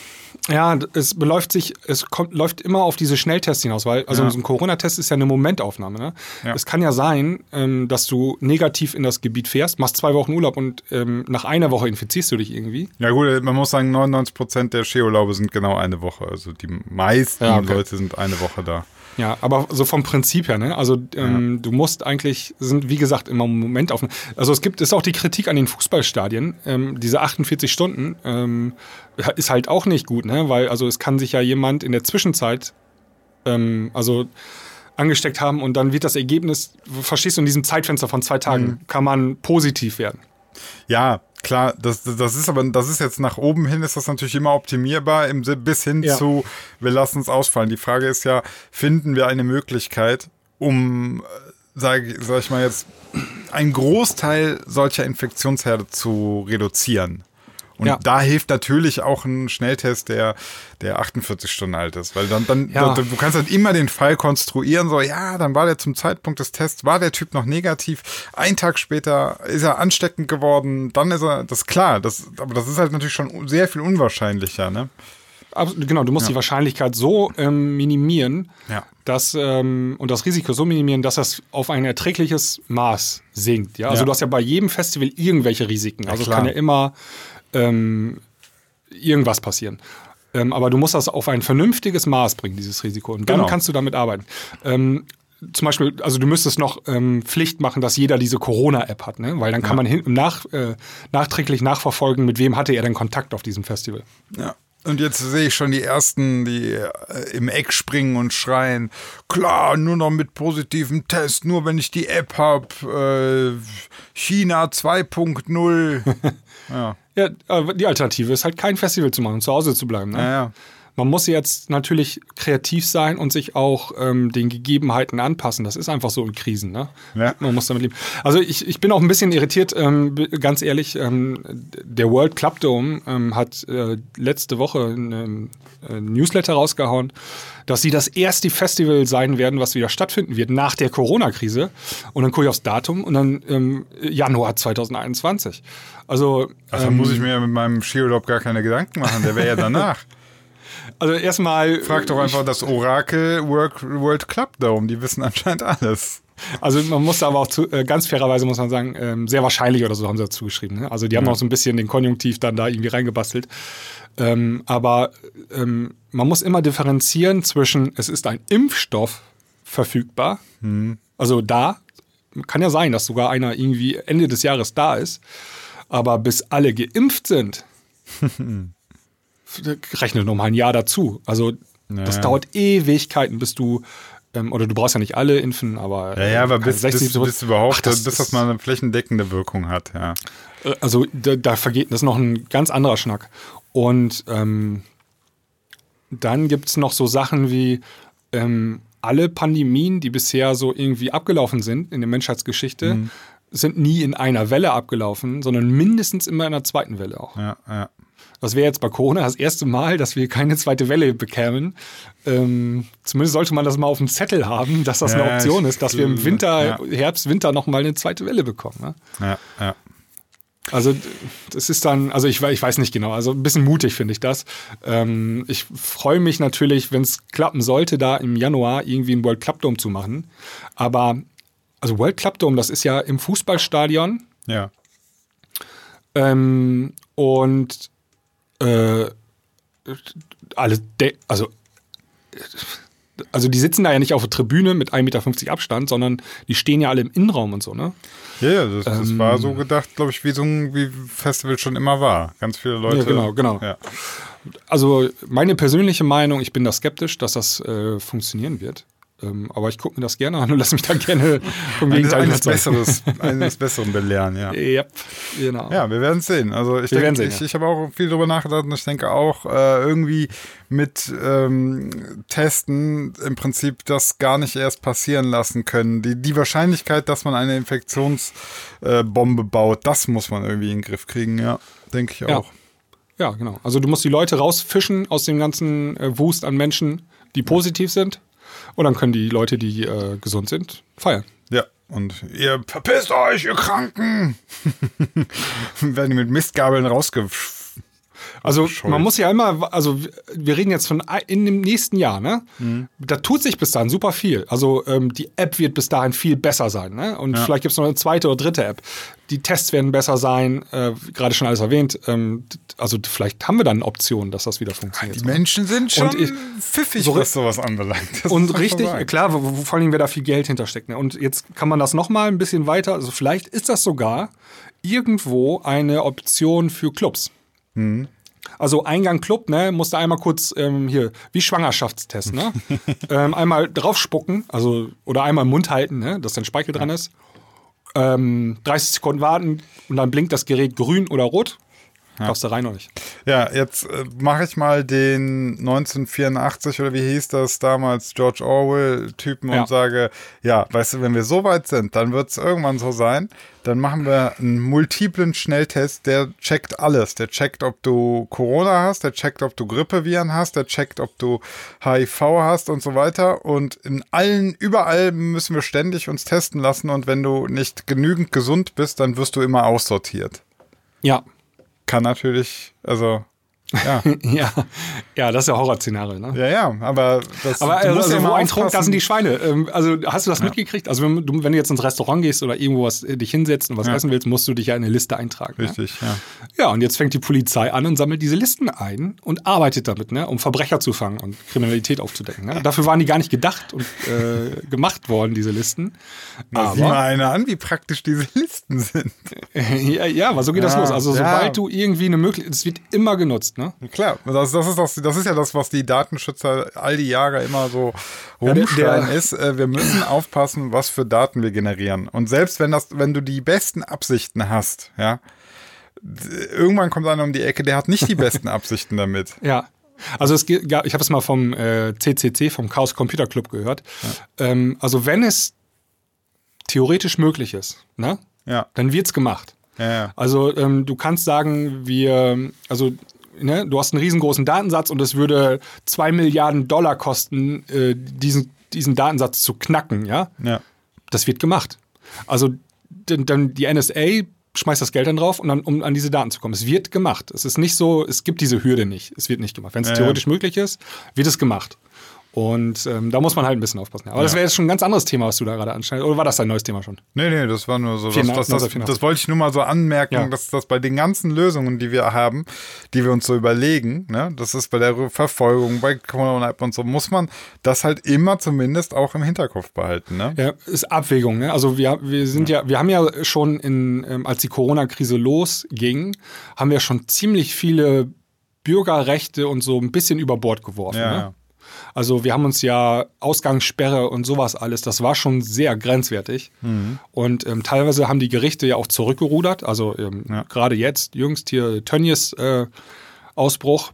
Ja, es beläuft sich, es kommt, läuft immer auf diese Schnelltests hinaus, weil, also Ja. so ein Corona-Test ist ja eine Momentaufnahme. Ne? Ja. Es kann ja sein, ähm, dass du negativ in das Gebiet fährst, machst zwei Wochen Urlaub und ähm, nach einer Woche infizierst du dich irgendwie. Ja gut, man muss sagen, 99 Prozent der Skiurlaube sind genau eine Woche. Also die meisten Ja, okay. Leute sind eine Woche da. Ja, aber so vom Prinzip her, ne? Also ähm, du musst eigentlich, sind wie gesagt immer Moment auf. Also es gibt, ist auch die Kritik an den Fußballstadien. Ähm, diese 48 Stunden ähm, ist halt auch nicht gut, ne? Weil also es kann sich ja jemand in der Zwischenzeit ähm, also angesteckt haben und dann wird das Ergebnis, verstehst du, in diesem Zeitfenster von zwei Tagen kann man positiv werden. Ja, klar, das, das ist aber, das ist jetzt nach oben hin, ist das natürlich immer optimierbar, im, bis hin Ja. zu, wir lassen es ausfallen. Die Frage ist ja, finden wir eine Möglichkeit, um, äh, sag, sag ich mal jetzt, einen Großteil solcher Infektionsherde zu reduzieren? Und Ja. da hilft natürlich auch ein Schnelltest, der, der 48 Stunden alt ist. Weil dann, dann Ja. du kannst halt immer den Fall konstruieren, so, ja, dann war der zum Zeitpunkt des Tests, war der Typ noch negativ. Ein Tag später ist er ansteckend geworden, dann ist er, das ist klar, das, aber das ist halt natürlich schon sehr viel unwahrscheinlicher, ne? Genau, du musst die Wahrscheinlichkeit so ähm, minimieren, Ja. dass, ähm, und das Risiko so minimieren, dass das auf ein erträgliches Maß sinkt. Ja? Also Ja. du hast ja bei jedem Festival irgendwelche Risiken. Also es kann ja immer ähm, irgendwas passieren. Ähm, aber du musst das auf ein vernünftiges Maß bringen, dieses Risiko. Und dann Genau. kannst du damit arbeiten. Ähm, zum Beispiel, also du müsstest noch ähm, Pflicht machen, dass jeder diese Corona-App hat, ne? Weil dann kann man hin, nach, äh, nachträglich nachverfolgen, mit wem hatte er denn Kontakt auf diesem Festival. Ja. Und jetzt sehe ich schon die ersten, die äh, im Eck springen und schreien, klar, nur noch mit positivem Test, nur wenn ich die App habe, äh, China 2.0. ja. Ja, die Alternative ist halt kein Festival zu machen, zu Hause zu bleiben. Ne? Ja, ja. Man muss jetzt natürlich kreativ sein und sich auch ähm, den Gegebenheiten anpassen. Das ist einfach so in Krisen. Ne? Ja. Man muss damit leben. Also ich, ich bin auch ein bisschen irritiert, ähm, ganz ehrlich. Ähm, der World Club Dome ähm, hat äh, letzte Woche einen äh, Newsletter rausgehauen, dass sie das erste Festival sein werden, was wieder stattfinden wird nach der Corona-Krise. Und dann gucke ich aufs Datum und dann ähm, Januar 2021. Also, Also ähm, muss ich mir mit meinem Skiurlaub gar keine Gedanken machen, der wäre ja danach. also erstmal. Frag doch einfach das Orakel Work, World Club Dome, die wissen anscheinend alles. Also man muss aber auch zu, äh, ganz fairerweise muss man sagen, ähm, sehr wahrscheinlich oder so haben sie dazu geschrieben. Ne? Also die haben auch so ein bisschen den Konjunktiv dann da irgendwie reingebastelt. Ähm, aber ähm, man muss immer differenzieren zwischen, es ist ein Impfstoff verfügbar, also da. Kann ja sein, dass sogar einer irgendwie Ende des Jahres da ist. Aber bis alle geimpft sind, rechne noch mal ein Jahr dazu. Also das Ja. dauert Ewigkeiten, bis du ähm, oder du brauchst ja nicht alle impfen, aber Ja, ja, aber keine bis, 60, bis, bis überhaupt, Ach, das bis das mal eine flächendeckende Wirkung hat, ja. Äh, Also da, da vergeht, das ist noch ein ganz anderer Schnack. Und ähm, dann gibt es noch so Sachen wie ähm, alle Pandemien, die bisher so irgendwie abgelaufen sind in der Menschheitsgeschichte, Mhm. sind nie in einer Welle abgelaufen, sondern mindestens immer in einer zweiten Welle auch. Ja, ja. Das wäre jetzt bei Corona das erste Mal, dass wir keine zweite Welle bekämen. Ähm, zumindest sollte man das mal auf dem Zettel haben, dass das Ja, eine Option ist, dass wir im Winter, ja. Herbst, Winter nochmal eine zweite Welle bekommen. Ne? Ja, ja. Also das ist dann, also ich, ich weiß nicht genau, also ein bisschen mutig finde ich das. Ähm, ich freue mich natürlich, wenn es klappen sollte, da im Januar irgendwie einen World Club Dome zu machen. Aber also World Club Dome, das ist ja im Fußballstadion Ja. ähm, und äh, alle, de also also die sitzen da ja nicht auf der Tribüne mit 1,50 Meter Abstand, sondern die stehen ja alle im Innenraum und so, ne? Ja, ja, das, das Ähm. war so gedacht, glaube ich, wie so ein wie Festival schon immer war. Ganz viele Leute. Ja, genau, genau. Ja. Also meine persönliche Meinung, ich bin da skeptisch, dass das äh, funktionieren wird. Ähm, aber ich gucke mir das gerne an und lasse mich da gerne vom Eines, Gegenteil eines, überzeugen. Besseres, eines Besseren belehren, ja. Yep, genau. Ja, wir werden es sehen. Also ich denke, sehen, ich, ja. ich habe auch viel drüber nachgedacht und ich denke auch äh, irgendwie mit ähm, Testen im Prinzip das gar nicht erst passieren lassen können. Die, die Wahrscheinlichkeit, dass man eine Infektionsbombe äh, baut, das muss man irgendwie in den Griff kriegen, ja. Denke ich Ja. auch. Ja, genau. Also du musst die Leute rausfischen aus dem ganzen äh, Wust an Menschen, die positiv sind. Und dann können die Leute, die äh, gesund sind, feiern. Ja. Und ihr verpisst euch, ihr Kranken! Werden die mit Mistgabeln rausge... Also Bescheuert. man muss ja immer, also wir reden jetzt von in dem nächsten Jahr, ne? Mhm. Da tut sich bis dahin super viel. Also ähm, die App wird bis dahin viel besser sein, ne? Und Ja. vielleicht gibt es noch eine zweite oder dritte App. Die Tests werden besser sein, äh, gerade schon alles erwähnt. Ähm, also vielleicht haben wir dann Optionen, dass das wieder funktioniert. Die Menschen sind schon ich- pfiffig, so- was sowas anbelangt. Das Und richtig, sagen. klar, wo, wo vor allem, wer da viel Geld hintersteckt. Ne? Und jetzt kann man das noch mal ein bisschen weiter, also vielleicht ist das sogar irgendwo eine Option für Clubs. Mhm. Also Eingang Club, ne, musst du einmal kurz ähm, hier, wie Schwangerschaftstest, ne? ähm, einmal draufspucken, also oder einmal im Mund halten, ne, dass dein Speichel dran ist. Ähm, 30 Sekunden warten und dann blinkt das Gerät grün oder rot. Darfst du rein oder nicht? Ja, jetzt äh, mache ich mal den 1984 oder wie hieß das damals, George Orwell-Typen Ja. und sage, ja, weißt du, wenn wir so weit sind, dann wird es irgendwann so sein, dann machen wir einen multiplen Schnelltest, der checkt alles. Der checkt, ob du Corona hast, der checkt, ob du Grippeviren hast, der checkt, ob du HIV hast und so weiter. Und in allen, überall müssen wir ständig uns testen lassen und wenn du nicht genügend gesund bist, dann wirst du immer aussortiert Ja. Kann natürlich, also Ja, ja, ja, das ist ja Horrorszenario, ne? ja, ja aber das Aber du musst ja also, wo immer ein Trunk, da sind die Schweine. Ähm, Also hast du das mitgekriegt? Also wenn du, wenn du jetzt ins Restaurant gehst oder irgendwo was, äh, dich hinsetzt und was Ja. essen willst, musst du dich ja in eine Liste eintragen. Ne? Richtig, ja. Ja, und jetzt fängt die Polizei an und sammelt diese Listen ein und arbeitet damit, ne, um Verbrecher zu fangen und Kriminalität aufzudecken. Ne? Dafür waren die gar nicht gedacht und äh, gemacht worden, diese Listen. Na, sieh mal einer an, wie praktisch diese Listen sind. ja, ja, aber so geht das Ja, los. Also ja. sobald du irgendwie eine Möglichkeit, es wird immer genutzt, ne? Klar, das, das, ist das, das ist ja das, was die Datenschützer all die Jahre immer so Ja, rumschreien, der- ist, äh, wir müssen aufpassen, was für Daten wir generieren. Und selbst wenn das, wenn du die besten Absichten hast, ja, irgendwann kommt einer um die Ecke, der hat nicht die besten Absichten damit. Ja. Also es gab, ich habe es mal vom äh, CCC, vom Chaos Computer Club gehört. Ähm, also wenn es theoretisch möglich ist, ne, Ja, dann wird's gemacht. ja, ja. Also ähm, du kannst sagen, wir, also ne, du hast einen riesengroßen Datensatz und es würde zwei Milliarden Dollar kosten, äh, diesen, diesen Datensatz zu knacken, ja. ja. Das wird gemacht. Also dann, die NSA schmeißt das Geld dann drauf, und dann, um an diese Daten zu kommen. Es wird gemacht. Es ist nicht so, es gibt diese Hürde nicht. Es wird nicht gemacht. Wenn es Ja, theoretisch möglich ist, wird es gemacht. Und ähm, da muss man halt ein bisschen aufpassen. Aber das Ja. wäre jetzt schon ein ganz anderes Thema, was du da gerade anschneidest. Oder war das dein neues Thema schon? Nee, nee, das war nur so, das, 84, das, das, 84. das wollte ich nur mal so anmerken, Ja. dass das bei den ganzen Lösungen, die wir haben, die wir uns so überlegen, ne, das ist bei der Verfolgung, bei Corona-App und so, muss man das halt immer zumindest auch im Hinterkopf behalten, ne? Ja, ist Abwägung. Ne? Also wir, wir sind ja. wir haben ja schon in, ähm, als die Corona-Krise losging, haben wir schon ziemlich viele Bürgerrechte und so ein bisschen über Bord geworfen. Ja, ne? Also wir haben uns ja Ausgangssperre und sowas alles, das war schon sehr grenzwertig. Mhm. Und ähm, teilweise haben die Gerichte ja auch zurückgerudert. Also ähm, Ja. gerade jetzt, jüngst hier Tönnies äh, Ausbruch,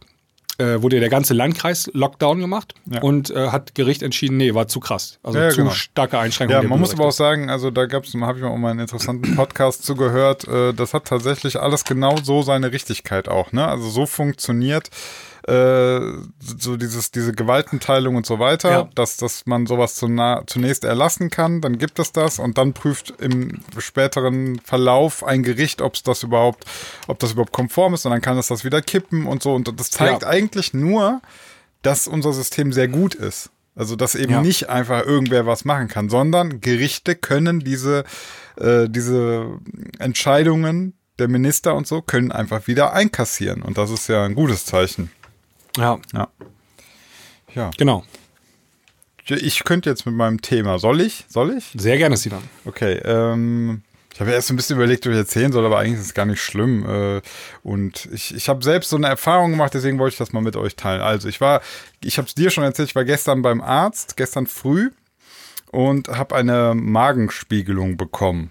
äh, wurde der ganze Landkreis Lockdown gemacht Ja. und äh, hat Gericht entschieden, nee, war zu krass. Also Ja, zu genau. starke Einschränkungen. Ja, man muss aber auch sagen, also da gab's, habe ich mal auch mal einen interessanten Podcast zugehört, äh, das hat tatsächlich alles genau so seine Richtigkeit auch, ne? Also so funktioniert äh, so dieses, diese Gewaltenteilung und so weiter, Ja. dass, dass man sowas zunächst erlassen kann, dann gibt es das und dann prüft im späteren Verlauf ein Gericht, ob es das überhaupt, ob das überhaupt konform ist und dann kann es das wieder kippen und so. Und das zeigt Ja. eigentlich nur, dass unser System sehr gut ist. Also, dass eben Ja. nicht einfach irgendwer was machen kann, sondern Gerichte können diese, äh, diese Entscheidungen der Minister und so können einfach wieder einkassieren. Und das ist ja ein gutes Zeichen. Ja, Ja. Ja. genau. Ich könnte jetzt mit meinem Thema. Soll ich? Soll ich? Sehr gerne, Sinan. Okay. Ähm, ich habe erst ein bisschen überlegt, ob ich erzählen soll, aber eigentlich ist es gar nicht schlimm. Äh, und ich, ich habe selbst so eine Erfahrung gemacht, deswegen wollte ich das mal mit euch teilen. Also ich war, ich habe es dir schon erzählt, ich war gestern beim Arzt, gestern früh und habe eine Magenspiegelung bekommen.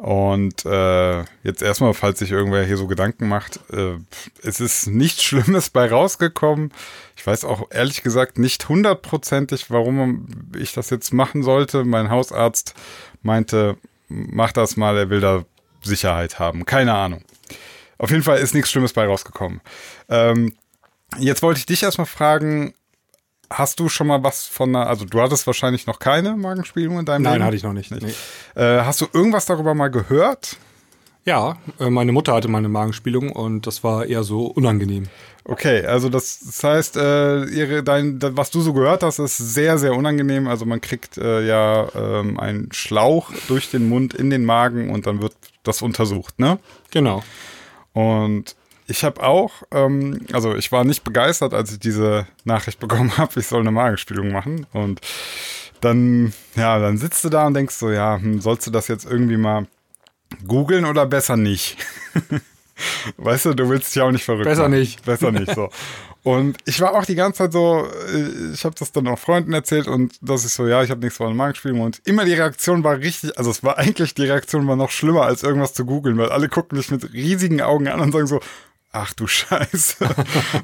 Und äh, jetzt erstmal, falls sich irgendwer hier so Gedanken macht, äh, es ist nichts Schlimmes bei rausgekommen. Ich weiß auch ehrlich gesagt nicht hundertprozentig, warum ich das jetzt machen sollte. Mein Hausarzt meinte, mach das mal, er will da Sicherheit haben. Keine Ahnung. Auf jeden Fall ist nichts Schlimmes bei rausgekommen. Ähm, jetzt wollte ich dich erstmal fragen, hast du schon mal was von einer, also du hattest wahrscheinlich noch keine Magenspiegelung in deinem Nein, Leben? hatte ich noch nicht. Nee. Äh, hast du irgendwas darüber mal gehört? Ja, äh, meine Mutter hatte mal eine Magenspielung und das war eher so unangenehm. Okay, also das, das heißt, äh, ihre, dein, was du so gehört hast, ist sehr, sehr unangenehm. Also man kriegt äh, ja ähm, einen Schlauch durch den Mund in den Magen und dann wird das untersucht, ne? Genau. Und ich habe auch, ähm, also ich war nicht begeistert, als ich diese Nachricht bekommen habe, ich soll eine Magenspiegelung machen. Und dann, ja, dann sitzt du da und denkst so, ja, hm, sollst du das jetzt irgendwie mal googeln oder besser nicht? weißt du, du willst dich ja auch nicht verrückt Besser machen. nicht. Besser nicht, so. Und ich war auch die ganze Zeit so, äh, ich habe das dann auch Freunden erzählt und das ist so, ja, ich habe nichts von Magenspiegelung und immer die Reaktion war richtig, also es war eigentlich, die Reaktion war noch schlimmer als irgendwas zu googeln, weil alle gucken dich mit riesigen Augen an und sagen so, ach du Scheiße.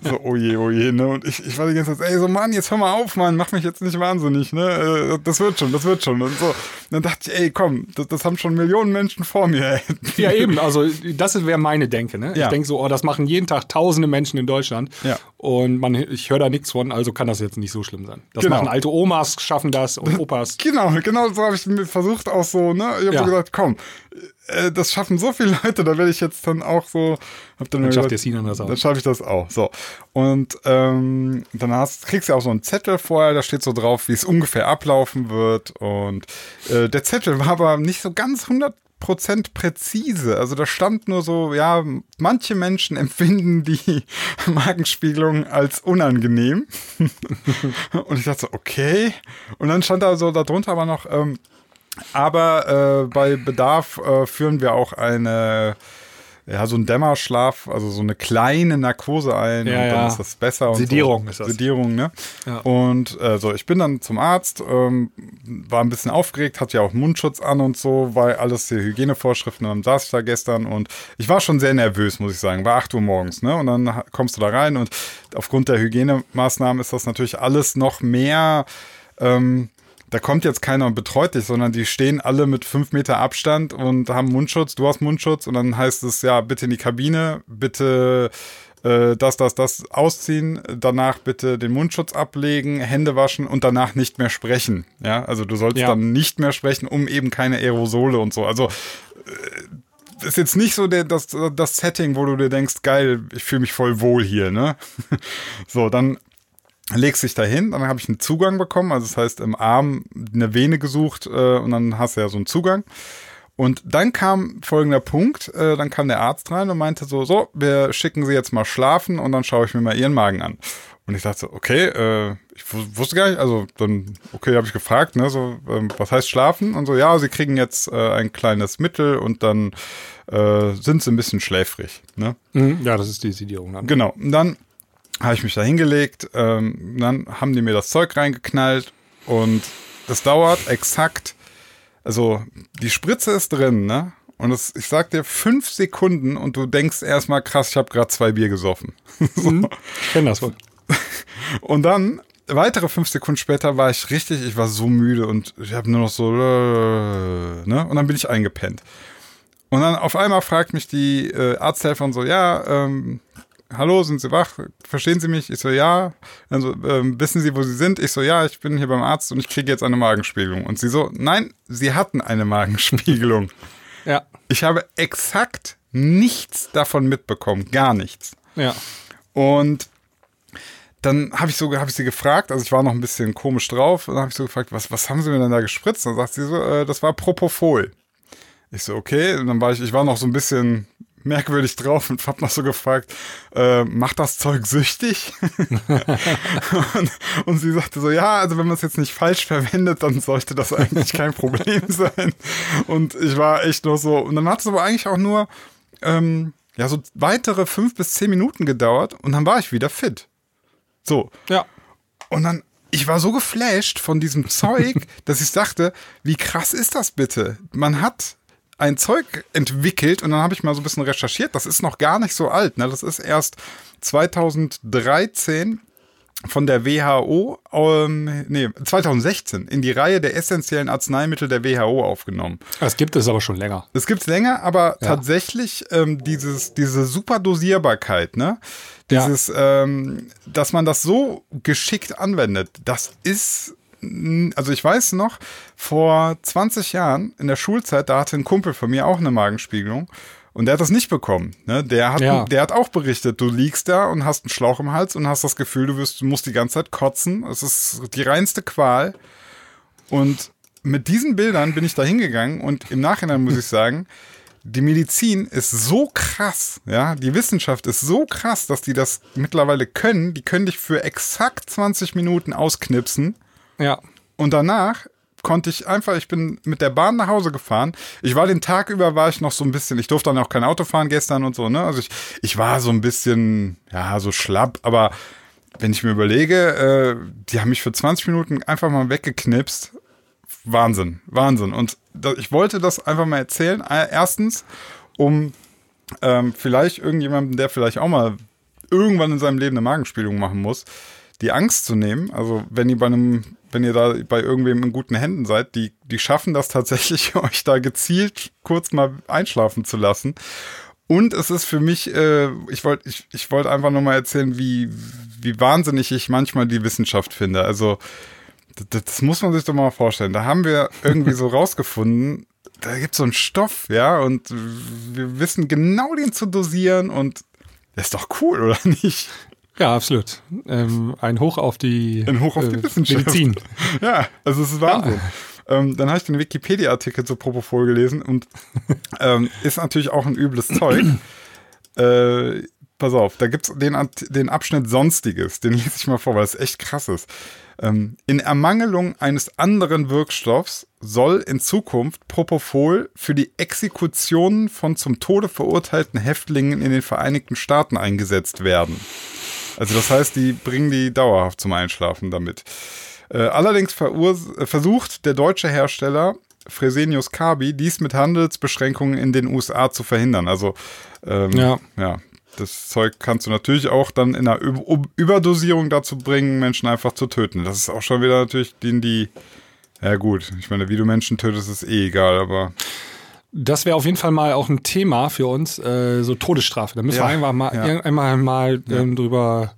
so, oh je, oh ne? Und ich, ich war die ganze Zeit, ey, so Mann, jetzt hör mal auf, Mann, mach mich jetzt nicht wahnsinnig, ne? Äh, Das wird schon, das wird schon. Und so. Und dann dachte ich, ey, komm, das, das haben schon Millionen Menschen vor mir, ey. Ja, eben. Also, das wäre meine Denke. Ne? Ja. Ich denke so, oh, das machen jeden Tag tausende Menschen in Deutschland. Ja. Und man, ich höre da nichts von, also kann das jetzt nicht so schlimm sein. Das Genau. machen alte Omas, schaffen das und Opas. Genau, genau so habe ich mir versucht auch so, ne? Ich habe Ja. so gesagt, komm, äh, das schaffen so viele Leute, da werde ich jetzt dann auch so. Hab dann Dann schafft Sinan das auch. Dann schaffe ich das auch. So. Und ähm, dann hast, kriegst du auch so einen Zettel vorher, da steht so drauf, wie es ungefähr ablaufen wird. Und äh, der Zettel war aber nicht so ganz 100% präzise. Also da stand nur so, ja, manche Menschen empfinden die Magenspiegelung als unangenehm. Und ich dachte so, okay. Und dann stand da so darunter aber noch, ähm, aber äh, bei Bedarf äh, führen wir auch eine, ja, so einen Dämmerschlaf, also so eine kleine Narkose ein Ja, und dann ja. ist das besser. Und Sedierung so. ist das. Sedierung, ne? Ja. Und äh, so, ich bin dann zum Arzt, ähm, war ein bisschen aufgeregt, hatte ja auch Mundschutz an und so, weil alles die Hygienevorschriften, dann saß ich da gestern und ich war schon sehr nervös, muss ich sagen. War 8 Uhr morgens, ne? Und dann kommst du da rein und aufgrund der Hygienemaßnahmen ist das natürlich alles noch mehr. Ähm, da kommt jetzt keiner und betreut dich, sondern die stehen alle mit fünf Meter Abstand und haben Mundschutz, du hast Mundschutz und dann heißt es, ja, bitte in die Kabine, bitte äh, das, das, das ausziehen, danach bitte den Mundschutz ablegen, Hände waschen und danach nicht mehr sprechen. Ja, also du sollst Ja. dann nicht mehr sprechen, um eben keine Aerosole und so. Also äh, ist jetzt nicht so der, das, das Setting, wo du dir denkst, geil, ich fühle mich voll wohl hier, ne? so, dann legst dich dahin, dann habe ich einen Zugang bekommen, also das heißt im Arm eine Vene gesucht äh, und dann hast du ja so einen Zugang. Und dann kam folgender Punkt, äh, dann kam der Arzt rein und meinte so, so, wir schicken Sie jetzt mal schlafen und dann schaue ich mir mal Ihren Magen an. Und ich dachte so, okay, äh, ich wu- wusste gar nicht, also dann, okay, habe ich gefragt, ne, so, ähm, was heißt schlafen? Und so, ja, Sie kriegen jetzt äh, ein kleines Mittel und dann äh, sind Sie ein bisschen schläfrig, ne? Mhm. Ja, das ist die Sedierung dann. Genau. Und dann habe ich mich da hingelegt, ähm, dann haben die mir das Zeug reingeknallt und das dauert exakt, also die Spritze ist drin, ne? Und es, ich sag dir, fünf Sekunden und du denkst erstmal, krass, ich habe gerade zwei Bier gesoffen. Mhm. Ich kenne das wohl. Und dann, weitere fünf Sekunden später, war ich richtig, ich war so müde und ich habe nur noch so, äh, ne? Und dann bin ich eingepennt. Und dann auf einmal fragt mich die äh, Arzthelferin so, ja, ähm, hallo, sind Sie wach? Verstehen Sie mich? Ich so, ja. Also, ähm, wissen Sie, wo Sie sind? Ich so, ja, ich bin hier beim Arzt und ich kriege jetzt eine Magenspiegelung. Und sie so, nein, Sie hatten eine Magenspiegelung. Ja. ich habe exakt nichts davon mitbekommen, gar nichts. Ja. Und dann habe ich so, habe ich sie gefragt, also ich war noch ein bisschen komisch drauf, und dann habe ich so gefragt, was, was haben sie mir denn da gespritzt? Dann sagt sie so, äh, das war Propofol. Ich so, okay, und dann war ich, ich war noch so ein bisschen merkwürdig drauf und hab noch so gefragt, äh, macht das Zeug süchtig? und, und sie sagte so, ja, also wenn man es jetzt nicht falsch verwendet, dann sollte das eigentlich kein Problem sein. Und ich war echt nur so, und dann hat es aber eigentlich auch nur, ähm, ja, so weitere fünf bis zehn Minuten gedauert und dann war ich wieder fit. So. Ja. Und dann, ich war so geflasht von diesem Zeug, dass ich dachte, wie krass ist das bitte? Man hat ein Zeug entwickelt und dann habe ich mal so ein bisschen recherchiert. Das ist noch gar nicht so alt. Ne? Das ist erst 2013 von der WHO, ähm, nee, 2016 in die Reihe der essentiellen Arzneimittel der WHO aufgenommen. Das gibt es aber schon länger. Das gibt's länger, aber Ja. tatsächlich ähm, dieses, diese Superdosierbarkeit, ne? Ja. Dieses, ähm, dass man das so geschickt anwendet, das ist, also ich weiß noch, vor 20 Jahren in der Schulzeit, da hatte ein Kumpel von mir auch eine Magenspiegelung und der hat das nicht bekommen. Ne? Der, hat, Ja. der hat auch berichtet, du liegst da und hast einen Schlauch im Hals und hast das Gefühl, du, wirst, du musst die ganze Zeit kotzen. Es ist die reinste Qual. Und mit diesen Bildern bin ich da hingegangen und im Nachhinein muss ich sagen, die Medizin ist so krass, ja, die Wissenschaft ist so krass, dass die das mittlerweile können. Die können dich für exakt 20 Minuten ausknipsen Ja. und danach konnte ich einfach, ich bin mit der Bahn nach Hause gefahren. Ich war den Tag über, war ich noch so ein bisschen, ich durfte dann auch kein Auto fahren gestern und so, ne? Also ich, ich war so ein bisschen, ja, so schlapp, aber wenn ich mir überlege, äh, die haben mich für 20 Minuten einfach mal weggeknipst. Wahnsinn, Wahnsinn. Und da, ich wollte das einfach mal erzählen. Äh, Erstens, um ähm, vielleicht irgendjemandem, der vielleicht auch mal irgendwann in seinem Leben eine Magenspiegelung machen muss, die Angst zu nehmen. Also wenn ihr bei einem, wenn ihr da bei irgendwem in guten Händen seid, die, die schaffen das tatsächlich, euch da gezielt kurz mal einschlafen zu lassen. Und es ist für mich, äh, ich wollte ich, ich wollte einfach nur mal erzählen, wie, wie wahnsinnig ich manchmal die Wissenschaft finde. Also das, das muss man sich doch mal vorstellen. Da haben wir irgendwie so rausgefunden, da gibt es so einen Stoff, ja, und wir wissen genau den zu dosieren und das ist doch cool, oder nicht? Ja, absolut. Ähm, ein Hoch auf die, Ein Hoch auf die äh, Wissenschaft. Medizin. Ja, also es ist Wahnsinn. Ähm, dann habe ich den Wikipedia-Artikel zu Propofol gelesen und ähm, ist natürlich auch ein übles Zeug. Äh, pass auf, da gibt's den, Ant- den Abschnitt Sonstiges, den lese ich mal vor, weil es echt krass ist. Ähm, in Ermangelung eines anderen Wirkstoffs soll in Zukunft Propofol für die Exekution von zum Tode verurteilten Häftlingen in den Vereinigten Staaten eingesetzt werden. Also das heißt, die bringen die dauerhaft zum Einschlafen damit. Äh, allerdings versucht der deutsche Hersteller Fresenius Kabi dies mit Handelsbeschränkungen in den USA zu verhindern. Also ähm, Ja. ja, das Zeug kannst du natürlich auch dann in einer Ü- Überdosierung dazu bringen, Menschen einfach zu töten. Das ist auch schon wieder natürlich die, die ja gut, ich meine, wie du Menschen tötest, ist eh egal, aber Das wäre auf jeden Fall mal auch ein Thema für uns, äh, so Todesstrafe. Da müssen Ja, wir einfach mal, ja. einmal mal ähm, drüber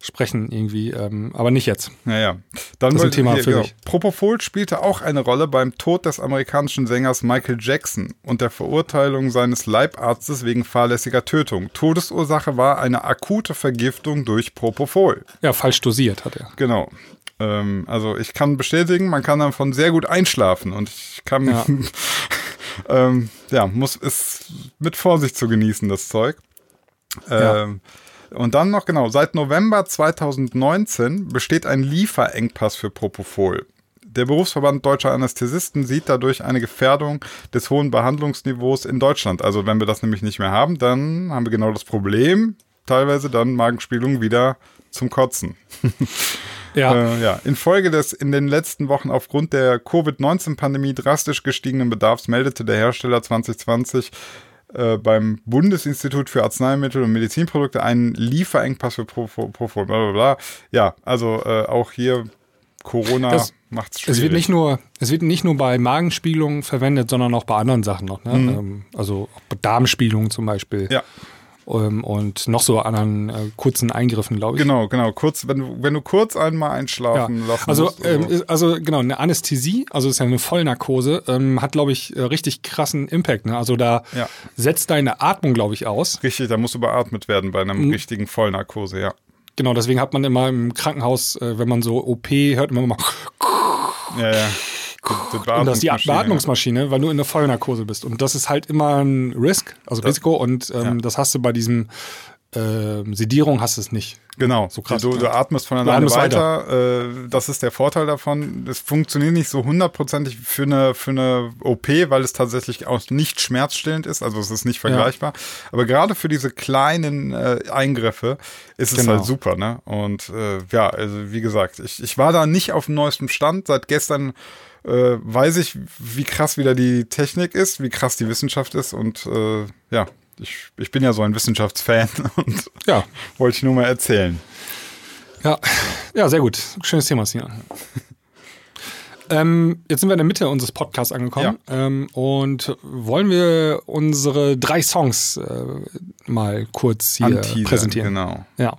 sprechen irgendwie, ähm, aber nicht jetzt. Naja, dann Das ist ein Thema hier, für genau. Propofol spielte auch eine Rolle beim Tod des amerikanischen Sängers Michael Jackson und der Verurteilung seines Leibarztes wegen fahrlässiger Tötung. Todesursache war eine akute Vergiftung durch Propofol. Ja, falsch dosiert hat er. Genau. Ähm, also ich kann bestätigen, man kann davon sehr gut einschlafen und ich kann Ja. ähm, ja, muss es mit Vorsicht zu genießen, das Zeug. Ja. Ähm, Und dann noch genau, seit November 2019 besteht ein Lieferengpass für Propofol. Der Berufsverband Deutscher Anästhesisten sieht dadurch eine Gefährdung des hohen Behandlungsniveaus in Deutschland. Also wenn wir das nämlich nicht mehr haben, dann haben wir genau das Problem, teilweise dann Magenspielung wieder zum Kotzen. Ja, Äh, ja, infolge des in den letzten Wochen aufgrund der Covid-19-Pandemie drastisch gestiegenen Bedarfs meldete der Hersteller 2020 äh, beim Bundesinstitut für Arzneimittel und Medizinprodukte einen Lieferengpass für Propofol, bla bla bla. Ja, also äh, auch hier Corona Das- macht's schwierig. es wird nicht nur, es wird nicht nur bei Magenspiegelungen verwendet, sondern auch bei anderen Sachen noch. Ne? Ähm, also auch bei Darmspiegelungen zum Beispiel. Mhm. ja, Ähm, und noch so anderen äh, kurzen Eingriffen, glaube ich. genau, genau. Kurz, wenn du, wenn du kurz einmal Ja. einschlafen lassen Also, musst. ähm, also genau, eine Anästhesie, also ist ja eine Vollnarkose, ähm, hat, glaube ich, äh, richtig krassen Impact. Ne? Also da Ja. setzt deine Atmung, glaube ich, aus. Richtig, da muss beatmet werden bei einem Mhm. richtigen Vollnarkose, ja. Genau, deswegen hat man immer im Krankenhaus, äh, wenn man so OP hört, immer mal, Ja, ja. Und das ist die Beatmungsmaschine, ja. Weil du in der Vollnarkose bist. Und das ist halt immer ein Risk, also Risiko. Und ähm, ja. das hast du bei diesem ähm, Sedierung hast du es nicht. Genau, So krass, du, ja. du atmest von alleine atmest weiter. Äh, das ist der Vorteil davon. Es funktioniert nicht so hundertprozentig für eine, für eine OP, weil es tatsächlich auch nicht schmerzstillend ist. Also es ist nicht vergleichbar. Aber gerade für diese kleinen äh, Eingriffe ist es Genau. halt super. Ne? Und äh, ja, also wie gesagt, ich, ich war da nicht auf dem neuesten Stand. Seit gestern äh, weiß ich, wie krass wieder die Technik ist, wie krass die Wissenschaft ist. Und äh, ja, ich, ich bin ja so ein Wissenschaftsfan und Ja, wollte ich nur mal erzählen. ja, ja, sehr gut. Schönes Thema, Sina. Ähm, jetzt sind wir in der Mitte unseres Podcasts angekommen ähm, und wollen wir unsere drei Songs äh, mal kurz hier Anteasern, präsentieren. Genau. Ja.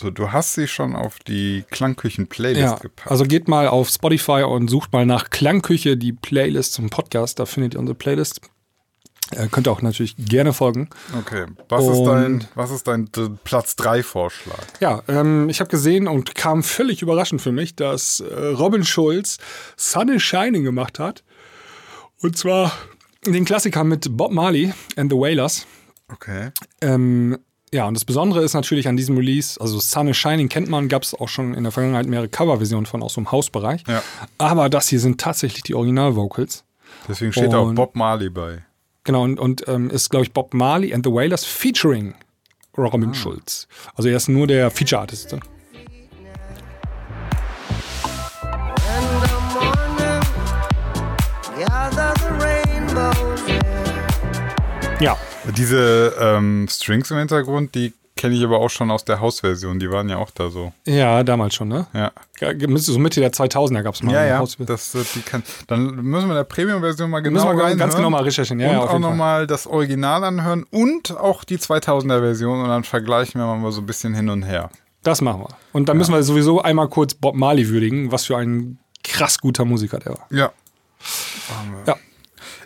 So, du hast sie schon auf die Klangküchen-Playlist Ja, gepackt. also geht mal auf Spotify und sucht mal nach Klangküche die Playlist zum Podcast. Da findet ihr unsere Playlist. Äh, könnt ihr auch natürlich gerne folgen. okay. Was ist Und- dein, was ist dein Platz 3 Vorschlag? Ja, ähm, ich habe gesehen und kam völlig überraschend für mich, dass äh, Robin Schulz Sun is Shining gemacht hat. Und zwar den Klassiker mit Bob Marley and the Wailers. Okay. Ähm, ja, und das Besondere ist natürlich an diesem Release, also Sun is Shining kennt man, gab es auch schon in der Vergangenheit mehrere Coverversionen von aus so einem Hausbereich. Ja. Aber das hier sind tatsächlich die Original-Vocals. Deswegen steht auch Und- Bob Marley bei. Genau, und, und ähm, ist, glaube ich, Bob Marley and the Wailers featuring Robin Schulz. Also er ist nur der Feature-Artist. in the morning, yeah. Ja, Diese ähm, Strings im Hintergrund, die kenne ich aber auch schon aus der Hausversion. Die waren ja auch da so. ja, damals schon, ne? Ja. Ja, So Mitte der 2000er gab es mal Ja, ja. Das, die kann, dann müssen wir in der Premium-Version mal genau Müssen wir ganz genau mal recherchieren. Ja, und ja, auch nochmal das Original anhören und auch die 2000er-Version und dann vergleichen wir mal so ein bisschen hin und her. Das machen wir. Und dann müssen wir sowieso einmal kurz Bob Marley würdigen, was für ein krass guter Musiker der war. Ja. Ja.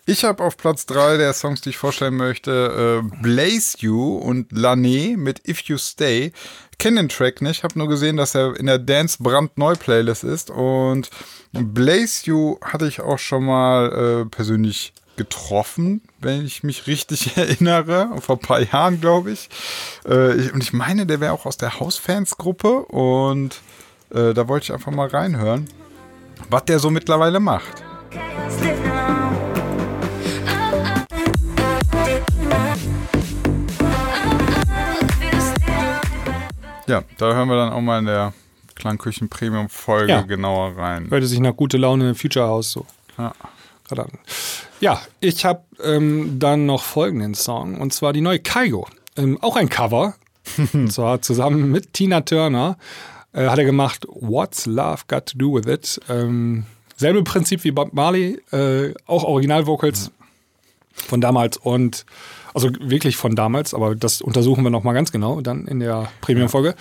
Ich habe auf Platz 3 der Songs, die ich vorstellen möchte, äh, Blaze You und Lane mit If You Stay. Kenne den Track nicht, habe nur gesehen, dass er in der Dance brandneu Playlist ist und Blaze You hatte ich auch schon mal äh, persönlich getroffen, wenn ich mich richtig erinnere, vor ein paar Jahren, glaube ich. Äh, ich. Und ich meine, der wäre auch aus der Hausfans-Gruppe und äh, da wollte ich einfach mal reinhören, was der so mittlerweile macht. Ja, da hören wir dann auch mal in der Klangküchen Premium Folge Ja. genauer rein. Hörte sich nach gute Laune Future House so. Ja. Ja, ich habe ähm, dann noch folgenden Song und zwar die neue Kaigo. Ähm, auch ein Cover. und zwar zusammen mit Tina Turner äh, hat er gemacht What's Love Got to Do with It. Ähm, selbe Prinzip wie Bob Marley, äh, auch Originalvocals von damals und also wirklich von damals, aber das untersuchen wir noch mal ganz genau dann in der Premium-Folge.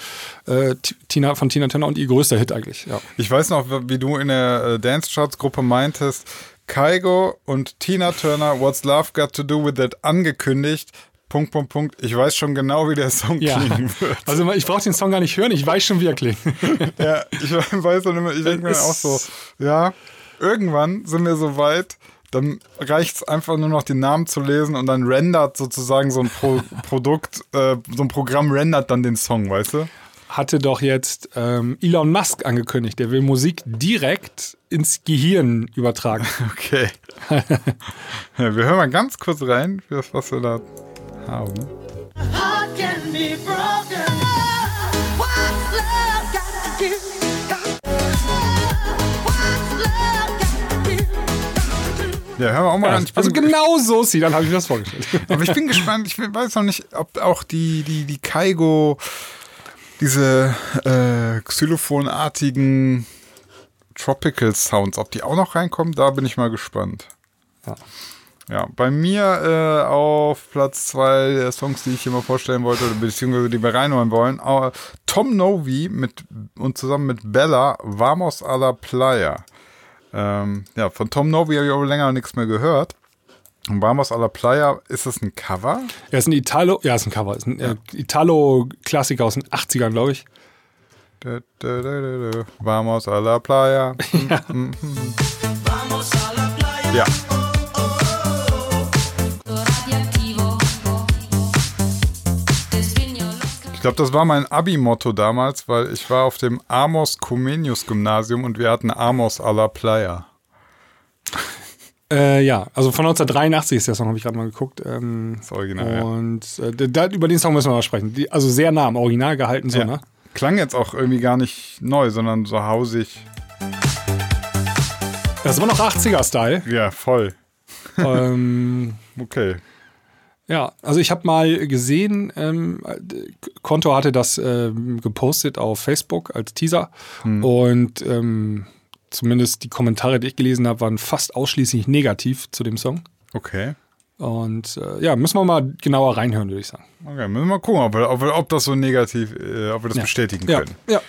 Äh, Tina von Tina Turner und ihr größter Hit eigentlich. Ja. Ich weiß noch, wie du in der äh, Dance Charts Gruppe meintest, Kaigo und Tina Turner, What's Love Got to Do with It angekündigt. Punkt, Punkt, Punkt. Ich weiß schon genau, wie der Song Ja. klingen wird. Also ich brauche den Song gar nicht hören, ich weiß schon, wie er klingt. Ja, ich weiß dann immer, ich denke mir auch so, ja, irgendwann sind wir so weit, dann reicht es einfach nur noch den Namen zu lesen und dann rendert sozusagen so ein Pro Produkt, äh, so ein Programm rendert dann den Song, weißt du? Hatte doch jetzt ähm, Elon Musk angekündigt, der will Musik direkt ins Gehirn übertragen. Okay. ja, wir hören mal ganz kurz rein, für das, was wir da haben. heart can be broken. Ja, hören wir auch mal. Ich bin, Also genau so, sie, dann habe ich mir das vorgestellt. aber ich bin gespannt, ich weiß noch nicht, ob auch die, die, die Kaigo, diese äh, xylophonartigen Tropical Sounds, ob die auch noch reinkommen, da bin ich mal gespannt. Ja. Ja, bei mir äh, auf Platz zwei der Songs, die ich hier mal vorstellen wollte, oder beziehungsweise die wir reinholen wollen, äh, Tom Novi mit und zusammen mit Bella Vamos a la Playa. Ähm, ja, von Tom Novi habe ich auch länger nichts mehr gehört. Und Vamos a la Playa, ist das ein Cover? Ja, ist ein Italo, ja, ist ein Cover, ist ein äh, Italo-Klassiker aus den 80ern, glaube ich. Da, da, da, da, da. Vamos a la Playa. Ja, glaube, das war mein Abi-Motto damals, weil ich war auf dem Amos Comenius Gymnasium und wir hatten Amos a la Playa. Äh, ja, also von 1983 ist der Song, habe ich gerade mal geguckt. Ähm, Das Original, und äh, da, über den Song müssen wir mal sprechen. Die, also sehr nah am Original gehalten, so, Ja. ne? Klang jetzt auch irgendwie gar nicht neu, sondern so hausig. Das war noch 80er-Style. Ja, voll. ähm, Okay. Ja, also ich habe mal gesehen, ähm, Konto hatte das ähm, gepostet auf Facebook als Teaser und ähm, zumindest die Kommentare, die ich gelesen habe, waren fast ausschließlich negativ zu dem Song. Okay. Und äh, ja, müssen wir mal genauer reinhören, würde ich sagen. Okay, müssen wir mal gucken, ob, wir, ob, ob das so negativ, äh, ob wir das bestätigen Ja, können. ja.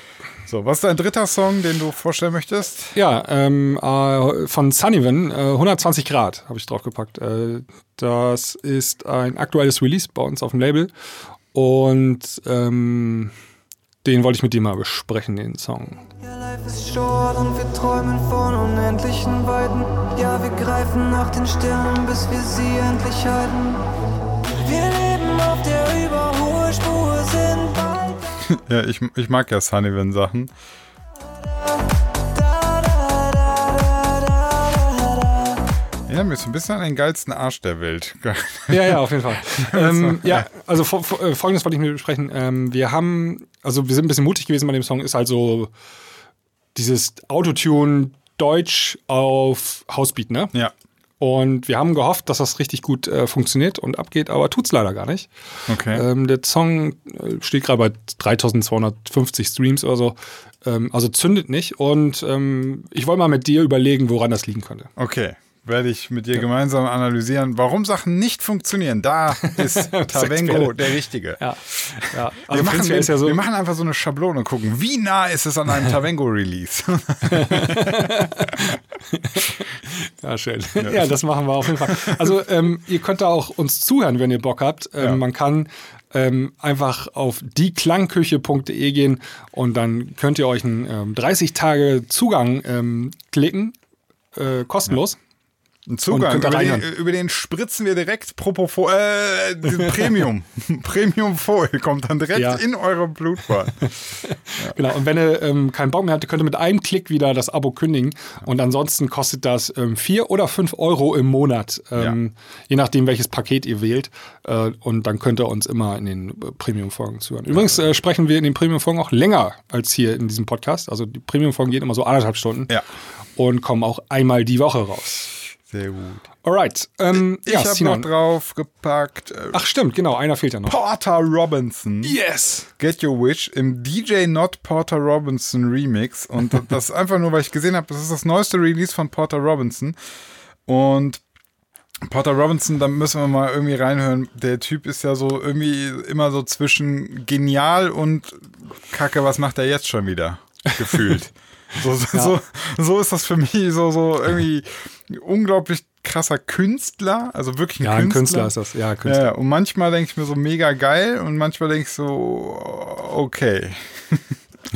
So, was ist dein dritter Song, den du vorstellen möchtest? Ja, ähm, äh, von Sunnyvan, äh, 120 Grad habe ich draufgepackt. Äh, das ist ein aktuelles Release bei uns auf dem Label. Und ähm, den wollte ich mit dir mal besprechen, den Song. Ja, life ist short und wir träumen von unendlichen Weiten. Ja, wir greifen nach den Sternen, bis wir sie endlich halten. Wir leben auf der Überholspur, sind Ja, ich, ich mag ja Sunnyvan Sachen. Ja, mir ist so ein bisschen an den geilsten Arsch der Welt. Ja, ja, auf jeden Fall. ähm, ja, also fo- fo- äh, folgendes wollte ich mit dir besprechen. Ähm, wir haben, also wir sind ein bisschen mutig gewesen bei dem Song, ist halt so dieses Autotune Deutsch auf Housebeat, ne? ja. Und wir haben gehofft, dass das richtig gut äh, funktioniert und abgeht, aber tut's leider gar nicht. Okay. Ähm, der Song äh, steht gerade bei 3250 Streams oder so. Ähm, also zündet nicht. Und ähm, ich wollte mal mit dir überlegen, woran das liegen könnte. Okay. Werde ich mit dir gemeinsam analysieren, warum Sachen nicht funktionieren. Da ist Tavengo der Richtige. Ja, ja. Wir Also machen, ja so, wir machen einfach so eine Schablone und gucken, wie nah ist es an einem Tavengo-Release. Ja, schön. Ja. das machen wir auf jeden Fall. Also ähm, ihr könnt da auch uns zuhören, wenn ihr Bock habt. Ähm, Ja. Man kann ähm, einfach auf dieklangküche.de gehen und dann könnt ihr euch einen ähm, 30 Tage Zugang ähm, klicken, äh, kostenlos. Ein Zugang, über den, über den spritzen wir direkt Propofol, äh, die Premium. Premium-Folie kommt dann direkt Ja. in eure Blutbahn. Genau. Und wenn ihr ähm, keinen Bock mehr habt, könnt ihr mit einem Klick wieder das Abo kündigen. Und ansonsten kostet das ähm, 4 oder 5 Euro im Monat, ähm, je nachdem, welches Paket ihr wählt. Äh, und dann könnt ihr uns immer in den äh, Premium-Folgen zuhören. Übrigens äh, sprechen wir in den Premium-Folgen auch länger als hier in diesem Podcast. Also die Premium-Folgen gehen immer so anderthalb Stunden Ja. und kommen auch einmal die Woche raus. Sehr gut. Alright. Ähm, Ich ja, habe noch Sinan. drauf gepackt äh, Ach stimmt, genau, einer fehlt ja noch. Porter Robinson. Yes! Get Your Wish im DJ Not Porter Robinson Remix. Und das einfach nur, weil ich gesehen habe, das ist das neueste Release von Porter Robinson. Und Porter Robinson, da müssen wir mal irgendwie reinhören. Der Typ ist ja so irgendwie immer so zwischen genial und Kacke, was macht er jetzt schon wieder? Gefühlt. So, so, so, so ist das für mich so, so irgendwie unglaublich krasser Künstler, also wirklich ein Ja, ein Künstler. Künstler ist das. Ja, Künstler. Ja, und manchmal denke ich mir so mega geil und manchmal denke ich so, okay.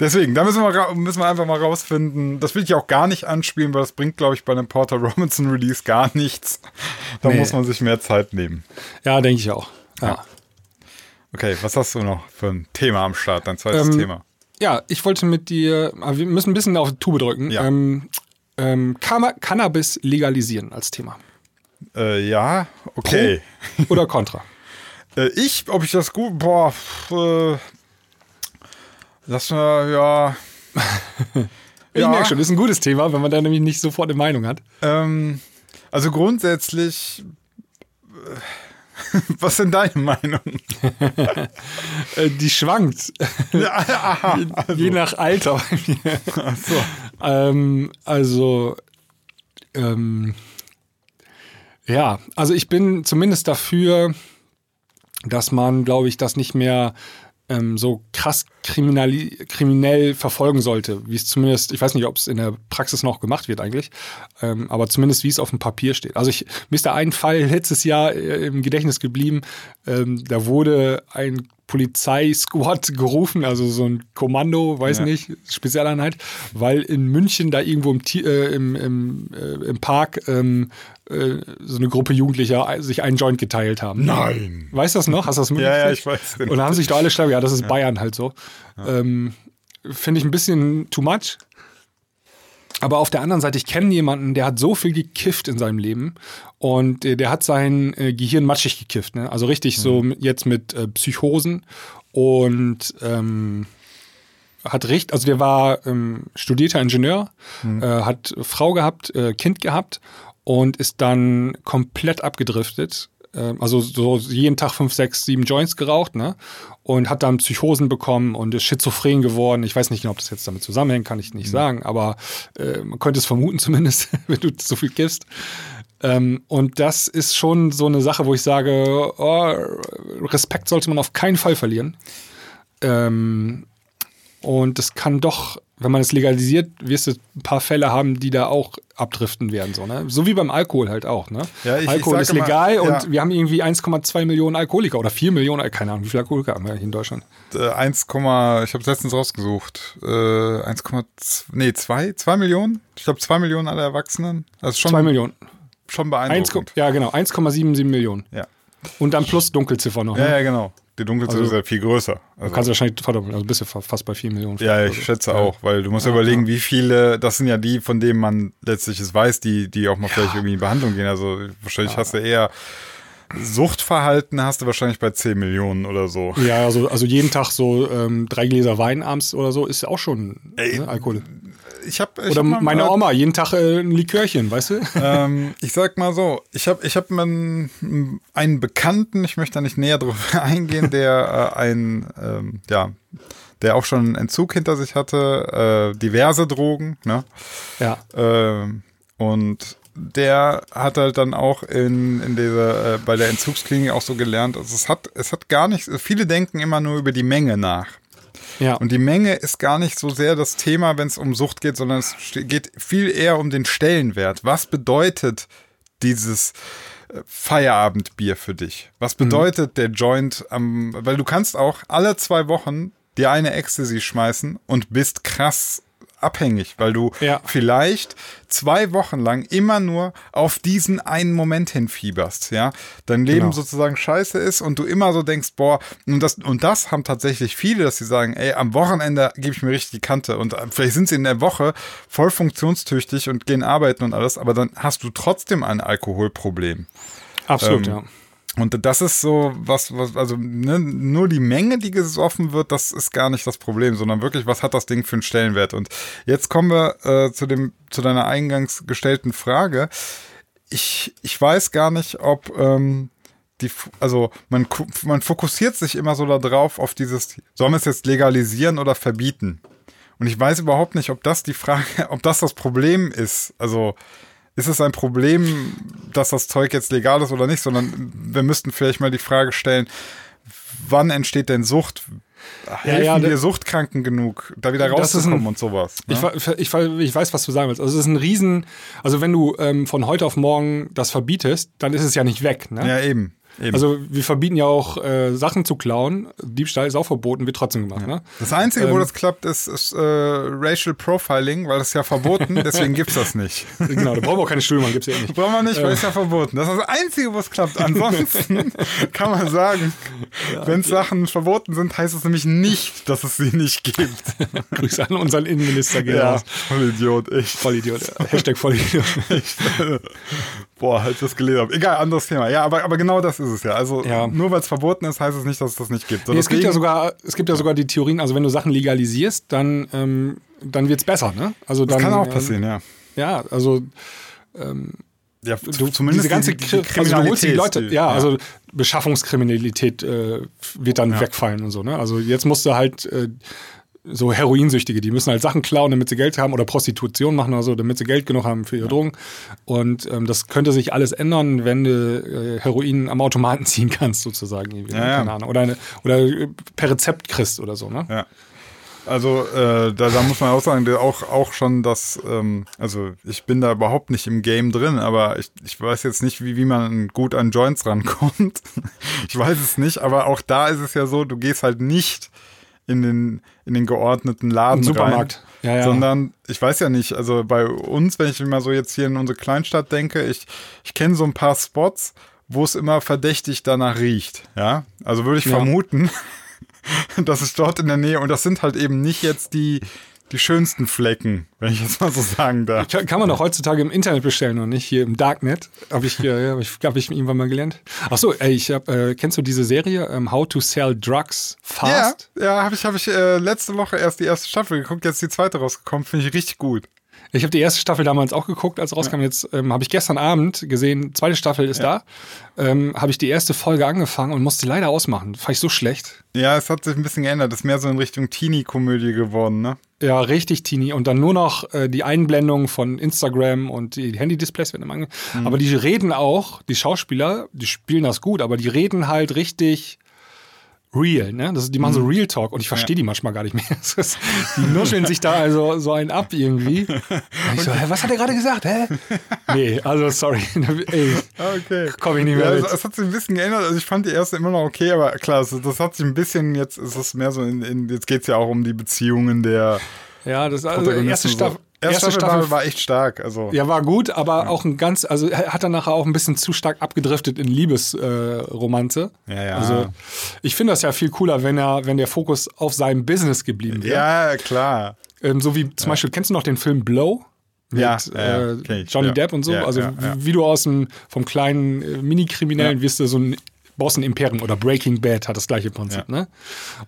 Deswegen, da müssen wir, müssen wir einfach mal rausfinden. Das will ich auch gar nicht anspielen, weil das bringt, glaube ich, bei einem Porter Robinson Release gar nichts. Da Nee. muss man sich mehr Zeit nehmen. Ja, denke ich auch. Ja. Okay, was hast du noch für ein Thema am Start? Dein zweites Ähm, Thema. Ja, ich wollte mit dir, aber wir müssen ein bisschen auf die Tube drücken. Ja. Ähm, ähm, Kann- Cannabis legalisieren als Thema. Äh, ja, okay. Oder Contra? Äh, ich, ob ich das gut, boah, äh, lass mal, ja. Ich Ja. merke schon, das ist ein gutes Thema, wenn man da nämlich nicht sofort eine Meinung hat. Ähm, also grundsätzlich, äh, was sind deine Meinungen? Äh, die schwankt, aha. je nach Alter. bei mir. Ach so. ähm, also, ähm, ja, also ich bin zumindest dafür, dass man, glaube ich, das nicht mehr ähm, so krass kriminell verfolgen sollte, wie es zumindest, ich weiß nicht, ob es in der Praxis noch gemacht wird eigentlich, ähm, aber zumindest wie es auf dem Papier steht. Also ich, mir ist da ein Fall letztes Jahr äh, im Gedächtnis geblieben, ähm, da wurde ein Polizeisquad gerufen, also so ein Kommando, weiß Ja. nicht, Spezialeinheit, weil in München da irgendwo im, äh, im, im, äh, im Park ähm, äh, so eine Gruppe Jugendlicher sich einen Joint geteilt haben. Nein. Weißt du das noch? Hast du das mitgekriegt? Ja, ja, ich weiß. Und da haben sich doch alle schlau, ja, das ist Bayern halt so. Ähm, Finde ich ein bisschen too much. Aber auf der anderen Seite, ich kenne jemanden, der hat so viel gekifft in seinem Leben und äh, der hat sein äh, Gehirn matschig gekifft. Ne? Also richtig so mit, jetzt mit äh, Psychosen und ähm, hat recht, also der war ähm, studierter Ingenieur, äh, hat Frau gehabt, äh, Kind gehabt und ist dann komplett abgedriftet. Ähm, also so jeden Tag fünf, sechs, sieben Joints geraucht, ne? Und hat dann Psychosen bekommen und ist schizophren geworden. Ich weiß nicht genau, ob das jetzt damit zusammenhängt, kann ich nicht sagen, aber äh, man könnte es vermuten zumindest, wenn du so viel kiffst. Ähm, und das ist schon so eine Sache, wo ich sage, oh, Respekt sollte man auf keinen Fall verlieren. Ähm, und es kann doch, wenn man es legalisiert, wirst du ein paar Fälle haben, die da auch abdriften werden. So, ne? so wie beim Alkohol halt auch. Ne? Ja, ich- ich Alkohol sag ist legal ja. und wir haben irgendwie 1,2 Millionen Alkoholiker oder 4 Millionen, keine Ahnung, wie viele Alkoholiker haben wir hier in Deutschland? Äh, 1, ich habe es letztens rausgesucht. Äh, 1,2, nee, 2, 2 Millionen? Ich glaube 2 Millionen alle Erwachsenen. Das ist schon, 2 Millionen. schon 1, beeindruckend. ja, genau, 1,77 Millionen. Ja. Und dann plus Dunkelziffer noch. ja, Ne? ja, genau. Die Dunkelziffer Also- ist ja viel größer. Du Also, kannst wahrscheinlich verdoppeln, also bist du fa- fast bei 4 Millionen. ja, ich schätze auch, weil du musst ja überlegen, wie viele, das sind ja die, von denen man letztlich es weiß, die, die auch mal vielleicht irgendwie in Behandlung gehen. Also wahrscheinlich hast du eher Suchtverhalten hast du wahrscheinlich bei 10 Millionen oder so. Ja, also, also jeden Tag so ähm, drei Gläser Wein abends oder so ist ja auch schon Ey, ne, Alkohol. Ich habe ich Oder hab mal- meine Oma, jeden Tag äh, ein Likörchen, weißt du? ähm, ich sag mal so, ich habe ich hab einen, einen Bekannten, ich möchte da nicht näher drauf eingehen, der äh, ein, ähm, ja, der auch schon einen Entzug hinter sich hatte, äh, diverse Drogen, ne? Ja. Ähm, und der hat halt dann auch in, in dieser, äh, bei der Entzugsklinik auch so gelernt, also es hat, es hat gar nicht, viele denken immer nur über die Menge nach. Ja. Und die Menge ist gar nicht so sehr das Thema, wenn es um Sucht geht, sondern es geht viel eher um den Stellenwert. Was bedeutet dieses äh, Feierabendbier für dich? Was Mhm. bedeutet der Joint am, weil du kannst auch alle zwei Wochen dir eine Ecstasy schmeißen und bist krass abhängig, weil du Ja. vielleicht zwei Wochen lang immer nur auf diesen einen Moment hinfieberst, ja, dein Leben Genau. sozusagen scheiße ist und du immer so denkst, boah, und das, und das haben tatsächlich viele, dass sie sagen, ey, am Wochenende gebe ich mir richtig die Kante und äh, vielleicht sind sie in der Woche voll funktionstüchtig und gehen arbeiten und alles, aber dann hast du trotzdem ein Alkoholproblem. Absolut, ähm, ja. Und das ist so was, was also ne, nur die Menge, die gesoffen wird, das ist gar nicht das Problem, sondern wirklich, was hat das Ding für einen Stellenwert? Und jetzt kommen wir äh, zu dem zu deiner eingangs gestellten Frage. Ich ich weiß gar nicht, ob ähm, die, also man man fokussiert sich immer so darauf auf dieses, sollen wir es jetzt legalisieren oder verbieten? Und ich weiß überhaupt nicht, ob das die Frage, ob das das Problem ist. Also ist es ein Problem, dass das Zeug jetzt legal ist oder nicht, sondern wir müssten vielleicht mal die Frage stellen, wann entsteht denn Sucht? Helfen ja, wir das- Suchtkranken genug, da wieder rauszukommen ein- und sowas? Ich, ne? ich, ver- ich weiß, was du sagen willst. Also es ist ein Riesen, also wenn du ähm, von heute auf morgen das verbietest, dann ist es ja nicht weg. Ne? Ja, eben. Eben. Also wir verbieten ja auch äh, Sachen zu klauen. Diebstahl ist auch verboten, wird trotzdem gemacht. Ne? das Einzige, wo ähm, das klappt, ist, ist äh, Racial Profiling, weil das ist ja verboten, deswegen gibt's das nicht. Genau, da brauchen wir auch keine Stühle, man gibt's ja eh nicht. Brauchen wir nicht, weil es ja verboten. Das ist das Einzige, wo es klappt. Ansonsten kann man sagen, wenn Sachen verboten sind, heißt es nämlich nicht, dass es sie nicht gibt. Grüße an unseren Innenminister gehen Ja, raus. voll Idiot, echt. Vollidiot. ja. Hashtag Vollidiot. Boah, als ich das gelesen habe. Egal, anderes Thema. Ja, aber, aber genau das ist es ja. Also Ja. nur weil es verboten ist, heißt es nicht, dass es das nicht gibt. So, Nee, es gibt ja sogar, es gibt ja sogar die Theorien, also wenn du Sachen legalisierst, dann, ähm, dann wird's besser, ne? Also dann, Das kann auch ähm, passieren, ja. Ja, also Ja, du, zumindest diese ganze die, die, die Kri- also die Kriminalität, Leute, die- ja, also Beschaffungskriminalität äh, wird dann wegfallen und so, ne? Also jetzt musst du halt äh, so Heroinsüchtige, die müssen halt Sachen klauen, damit sie Geld haben oder Prostitution machen oder so, damit sie Geld genug haben für ihre Drogen. Und ähm, das könnte sich alles ändern, wenn du äh, Heroin am Automaten ziehen kannst, sozusagen. Ja, ja. Keine Ahnung. Oder, eine, oder äh, per Rezept kriegst oder so, ne? Ja. Also äh, da, da muss man auch sagen, auch, auch schon das, ähm, also ich bin da überhaupt nicht im Game drin, aber ich, ich weiß jetzt nicht, wie, wie man gut an Joints rankommt. ich weiß es nicht, aber auch da ist es ja so, du gehst halt nicht in den, in den geordneten Laden Supermarkt. rein, Ja, ja. sondern ich weiß ja nicht, also bei uns, wenn ich mal so jetzt hier in unsere Kleinstadt denke, ich, ich kenne so ein paar Spots, wo es immer verdächtig danach riecht, ja, also würde ich Ja. vermuten, dass es dort in der Nähe, und das sind halt eben nicht jetzt die, die schönsten Flecken, wenn ich jetzt mal so sagen darf. Kann, kann man doch heutzutage im Internet bestellen und nicht hier im Darknet. Habe ich, äh, hab ich, hab ich irgendwann mal gelernt. Ach so, ey, ich hab, äh, kennst du diese Serie ähm, How to Sell Drugs Fast? Ja, ja, habe ich, hab ich äh, letzte Woche erst die erste Staffel geguckt, jetzt die zweite rausgekommen, finde ich richtig gut. Ich habe die erste Staffel damals auch geguckt, als rauskam. Jetzt ähm, habe ich gestern Abend gesehen, zweite Staffel ist da. Ähm, habe ich die erste Folge angefangen und musste leider ausmachen. Fand ich so schlecht. Ja, es hat sich ein bisschen geändert, ist mehr so in Richtung Teenie-Komödie geworden, ne? Ja, richtig teeny. Und dann nur noch äh, die Einblendung von Instagram und die Handy-Displays werden immer ange Aber die reden auch, die Schauspieler, die spielen das gut, aber die reden halt richtig real, ne? Das, die machen so Real Talk und ich verstehe die manchmal gar nicht mehr. Ist, die nuscheln sich da also so einen ab irgendwie. Und ich so, hä, was hat er gerade gesagt? Hä? Nee, also sorry. Ey, Okay. Komm ich nicht mehr ja, mit. Es, es hat sich ein bisschen geändert. Also ich fand die erste immer noch okay, aber klar, das, das hat sich ein bisschen, jetzt ist es mehr so in, in jetzt geht's ja auch um die Beziehungen der ja, das also erste. Staffel. Erste Staffel, war, war echt stark. Also Ja, war gut, aber auch ein ganz, also er hat dann nachher auch ein bisschen zu stark abgedriftet in Liebesromanze. Äh. Ja, ja. Also ich finde das ja viel cooler, wenn er, wenn der Fokus auf seinem Business geblieben wäre. ja, klar. Ähm, so wie zum Beispiel, kennst du noch den Film Blow? Mit Ja, ja, äh, ich, Johnny ja. Depp und so. Ja, also ja, ja. wie du aus dem vom kleinen äh, Mini-Kriminellen wirst du so ein baust ein Imperium oder Breaking Bad hat das gleiche Prinzip, Ja. ne?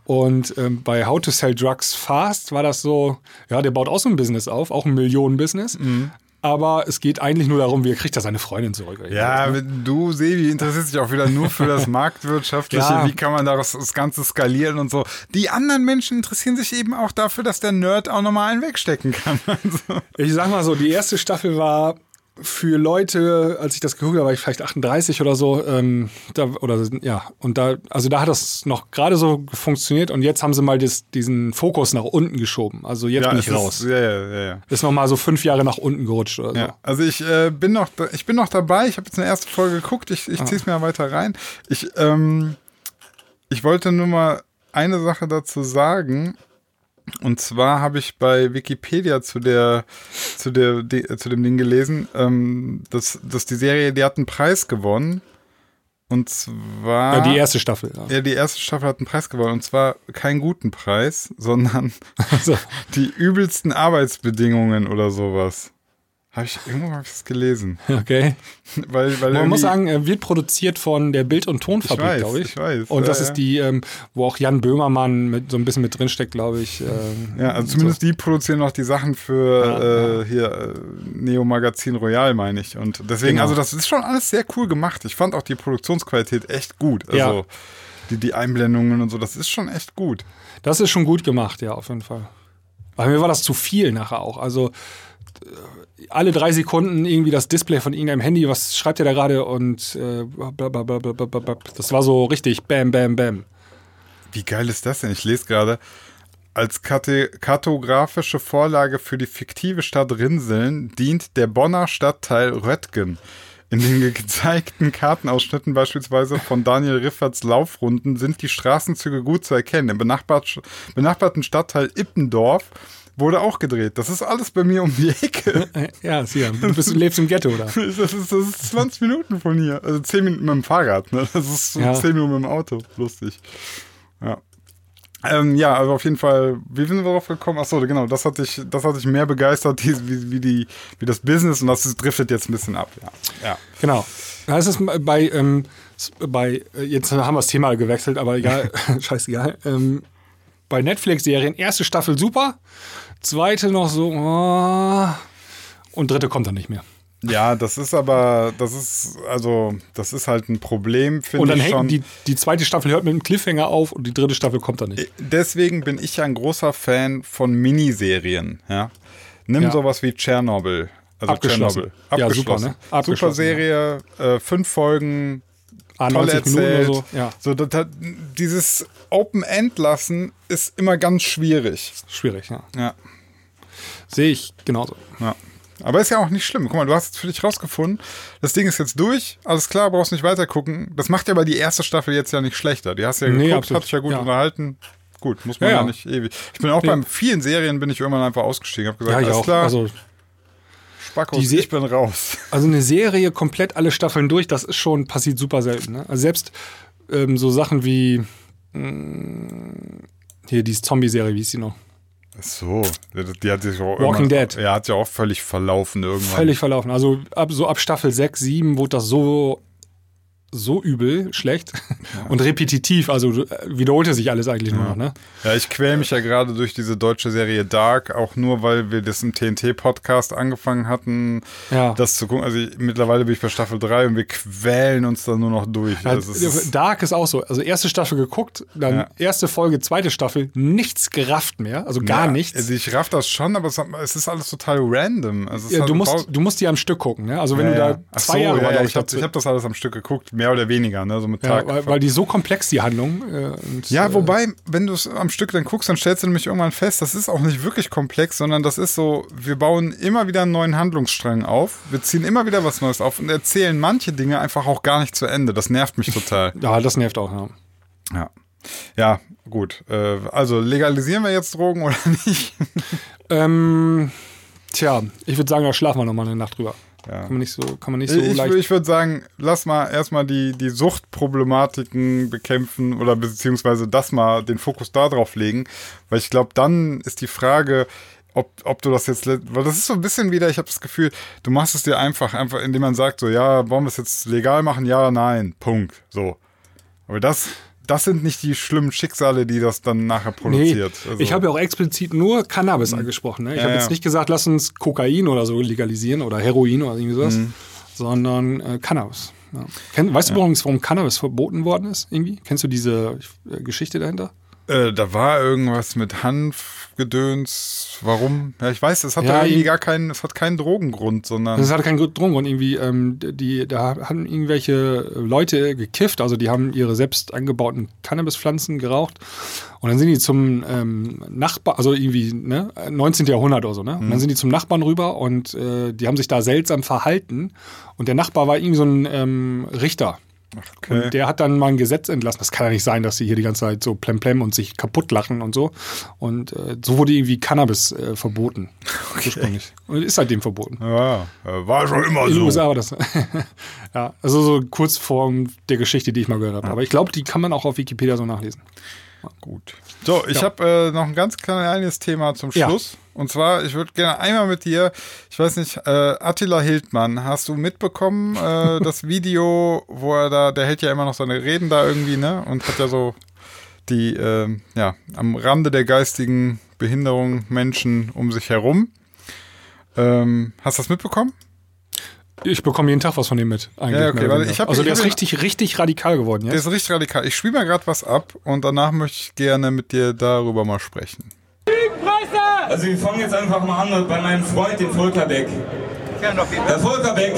Und ähm, bei How to Sell Drugs Fast war das so, ja, der baut auch so ein Business auf, auch ein Millionen-Business. Mhm. Aber es geht eigentlich nur darum, wie er kriegt er seine Freundin zurück. Ja, du, Sebi, interessierst dich auch wieder nur für das Marktwirtschaftliche. Ja. Wie kann man daraus das Ganze skalieren und so. Die anderen Menschen interessieren sich eben auch dafür, dass der Nerd auch nochmal einen wegstecken kann. Also, Ich sag mal so, die erste Staffel war für Leute, als ich das geguckt habe, war ich vielleicht 38 oder so, ähm, da, oder ja, und da, also da hat das noch gerade so funktioniert und jetzt haben sie mal das, diesen Fokus nach unten geschoben. Also jetzt bin es ich raus. Ist, ja, ja, ja, ja. Ist noch mal so fünf Jahre nach unten gerutscht oder so. Ja, also ich äh, bin noch, ich bin noch dabei. Ich habe jetzt eine erste Folge geguckt. Ich, ich ziehe es mir weiter rein. Ich, ähm, ich wollte nur mal eine Sache dazu sagen. Und zwar habe ich bei Wikipedia zu der, zu der, de, zu dem Ding gelesen, ähm, dass, dass die Serie, die hat einen Preis gewonnen. Und zwar. Ja, die erste Staffel. Ja. Ja, die erste Staffel hat einen Preis gewonnen. Und zwar keinen guten Preis, sondern Also, die übelsten Arbeitsbedingungen oder sowas. Habe ich irgendwo das gelesen. okay. Weil, weil Man muss sagen, äh, wird produziert von der Bild- und Tonfabrik, glaube ich. ich weiß. Und Ja, das ja. ist die, ähm, wo auch Jan Böhmermann mit, so ein bisschen mit drinsteckt, glaube ich. Ähm, Ja, also zumindest die produzieren noch die Sachen für äh, hier äh, Neo Magazin Royal, meine ich. Und deswegen, Genau. also das ist schon alles sehr cool gemacht. Ich fand auch die Produktionsqualität echt gut. Also Ja. die, die Einblendungen und so, das ist schon echt gut. Das ist schon gut gemacht, ja, auf jeden Fall. Aber mir war das zu viel nachher auch. Also äh, alle drei Sekunden irgendwie das Display von irgendeinem Handy, was schreibt ihr da gerade? Und äh, das war so richtig bam, bam, bam. Wie geil ist das denn? Ich lese gerade. Als kartografische Vorlage für die fiktive Stadt Rinseln dient der Bonner Stadtteil Röttgen. In den gezeigten Kartenausschnitten beispielsweise von Daniel Rifferts Laufrunden sind die Straßenzüge gut zu erkennen. Im benachbart, benachbarten Stadtteil Ippendorf wurde auch gedreht. Das ist alles bei mir um die Ecke. Ja, Sia, du, bist, du lebst im Ghetto, oder? Das ist, das ist 20 Minuten von hier. Also 10 Minuten mit dem Fahrrad. Ne? Das ist so Ja. 10 Minuten mit dem Auto. Lustig. Ja. Ähm, ja, also auf jeden Fall, wie sind wir darauf gekommen? Achso, genau, das hat dich, das hat dich mehr begeistert, wie, wie, die, wie das Business und das driftet jetzt ein bisschen ab. Ja. ja. Genau. Das ist bei, ähm, bei äh, jetzt haben wir das Thema gewechselt, aber egal, scheißegal. Ähm, bei Netflix-Serien, erste Staffel super, zweite noch so, oh, und dritte kommt dann nicht mehr. Ja, das ist aber, das ist, also, das ist halt ein Problem, Und finde dann ich schon. hängt die, die zweite Staffel hört mit einem Cliffhanger auf und die dritte Staffel kommt dann nicht. Deswegen bin ich ja ein großer Fan von Miniserien. Ja? Nimm Ja. sowas wie Tschernobyl. Also Abgeschlossen. Tschernobyl. Ja, super, ne? Super Abgeschlossen, Serie, äh, fünf Folgen, Ah, toll 90 Minuten erzählt. so. Ja, So, das dieses Open-End lassen ist immer ganz schwierig. schwierig, ja. Ja, Sehe ich genauso. ja. Aber ist ja auch nicht schlimm. Guck mal, du hast es für dich rausgefunden. Das Ding ist jetzt durch. Alles klar, brauchst nicht weiter gucken. Das macht ja aber die erste Staffel jetzt ja nicht schlechter. Die hast du ja Nee, geguckt, hat dich ja gut Ja. unterhalten. Gut, muss man Ja, ja, ja. nicht ewig. Ich bin auch Nee. bei vielen Serien bin ich irgendwann einfach ausgestiegen. Hab gesagt, Ja, ich alles auch. klar, Also, Spackos, die Se- ich bin raus. also eine Serie komplett alle Staffeln durch, das ist schon, passiert super selten. Ne? Also selbst ähm, so Sachen wie mh, hier diese Zombie-Serie, wie ist die noch? So, die- hat sich auch Walking Dead. Ja, hat ja auch völlig verlaufen irgendwann. Völlig verlaufen. Also ab, so ab Staffel 6, 7 wurde das so, so übel, schlecht und repetitiv. Also äh, wiederholte sich alles eigentlich nur noch. Ne? Ja, ich quäl mich ja gerade durch diese deutsche Serie Dark, auch nur, weil wir das im TNT-Podcast angefangen hatten, Ja. das zu gucken. Also ich, mittlerweile bin ich bei Staffel 3 und wir quälen uns da nur noch durch. Ja, ist, Dark ist auch so. Also erste Staffel geguckt, dann Ja. erste Folge, zweite Staffel, nichts gerafft mehr, also gar ja, nichts. Also ich raff das schon, aber es, hat- es ist alles total random. Also ja, du, musst, du musst die am Stück gucken. Ne? Also wenn ja, du ja. da zwei so, Jahre ja, ja, ich habe hab das alles am Stück geguckt, mehr oder weniger, ne? So mit ja, Tag. weil, weil die so komplex, die Handlung. Äh, und, Ja, äh, wobei, wenn du es am Stück dann guckst, dann stellst du nämlich irgendwann fest, das ist auch nicht wirklich komplex, sondern das ist so, wir bauen immer wieder einen neuen Handlungsstrang auf, wir ziehen immer wieder was Neues auf und erzählen manche Dinge einfach auch gar nicht zu Ende. Das nervt mich total. Ja, das nervt auch, ja. ja. Ja, gut. Äh, also legalisieren wir jetzt Drogen oder nicht? Ähm, tja, ich würde sagen, da schlafen wir nochmal eine Nacht drüber. Ja. Kann man nicht so, kann man nicht so ich leicht. ich würde sagen, lass mal erstmal die, die Suchtproblematiken bekämpfen oder beziehungsweise das mal den Fokus darauf legen, weil ich glaube, dann ist die Frage, ob, ob du das jetzt, weil das ist so ein bisschen wieder, ich habe das Gefühl, du machst es dir einfach, einfach, indem man sagt, so, ja, wollen wir es jetzt legal machen? Ja, nein, Punkt, so. Aber das, das sind nicht die schlimmen Schicksale, die das dann nachher Nee, produziert. Also- ich habe ja auch explizit nur Cannabis angesprochen. Ne? Ich Ja, habe ja. jetzt nicht gesagt, lass uns Kokain oder so legalisieren oder Heroin oder irgendwie sowas, Mhm. sondern äh, Cannabis. Ja. Kenn, weißt du übrigens, warum Cannabis verboten worden ist? Irgendwie? Kennst du diese äh, Geschichte dahinter? Äh, da war irgendwas mit Hanfgedöns. Warum? Ja, ich weiß, es hat Ja, irgendwie gar keinen, es hat keinen Drogengrund, sondern. Das hatte keinen Drogengrund irgendwie. Ähm, die, da haben irgendwelche Leute gekifft, also die haben ihre selbst angebauten Cannabispflanzen geraucht und dann sind die zum ähm, Nachbar, also irgendwie ne, 19. Jahrhundert oder so, ne? Und dann sind die zum Nachbarn rüber und äh, die haben sich da seltsam verhalten und der Nachbar war irgendwie so ein ähm, Richter. Okay. Und der hat dann mal ein Gesetz entlassen. Das kann ja nicht sein, dass sie hier die ganze Zeit so plemplem und sich kaputt lachen und so. Und äh, so wurde irgendwie Cannabis äh, verboten. Ursprünglich. Und ist seitdem verboten. ja, äh, war schon immer so. USA war das. ja, also so Kurzform der Geschichte, die ich mal gehört habe. Aber ich glaube, die kann man auch auf Wikipedia so nachlesen. Gut. So, ich Ja. habe äh, noch ein ganz kleines Thema zum Ja. Schluss. Und zwar, ich würde gerne einmal mit dir, ich weiß nicht, äh, Attila Hildmann, hast du mitbekommen, äh, das Video, wo er da, der hält ja immer noch seine Reden da irgendwie, ne? Und hat ja so die, ähm, ja, am Rande der geistigen Behinderung Menschen um sich herum. Ähm, hast du das mitbekommen? Ich bekomme jeden Tag was von dem mit. Eigentlich Ja, okay, weil ich hab- also der ist richtig, richtig radikal geworden. Der Ja? ist richtig radikal. Ich spiele mal gerade was ab und danach möchte ich gerne mit dir darüber mal sprechen. Also wir fangen jetzt einfach mal an bei meinem Freund, den Volker Beck. Der Volker Beck,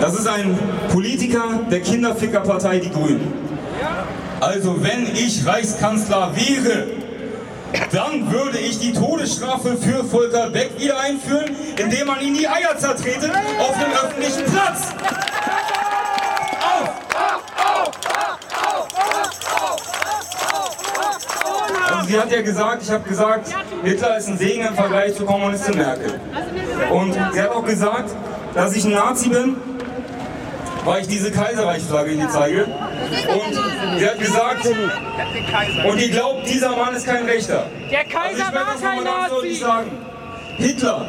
das ist ein Politiker der Kinderfickerpartei Die Grünen. Also wenn ich Reichskanzler wäre, dann würde ich die Todesstrafe für Volker Beck wieder einführen, indem man ihm die Eier zertrete auf dem öffentlichen Platz. Sie hat ja gesagt, ich habe gesagt, Hitler ist ein Segen im Vergleich zur Kommunistin Merkel. Und sie hat auch gesagt, dass ich ein Nazi bin, weil ich diese Kaiserreichsflagge hier zeige. Und sie hat gesagt, und ihr glaubt, dieser Mann ist kein Rechter. Der Also Kaiser ich werde war kein Nazi. sagen. Hitler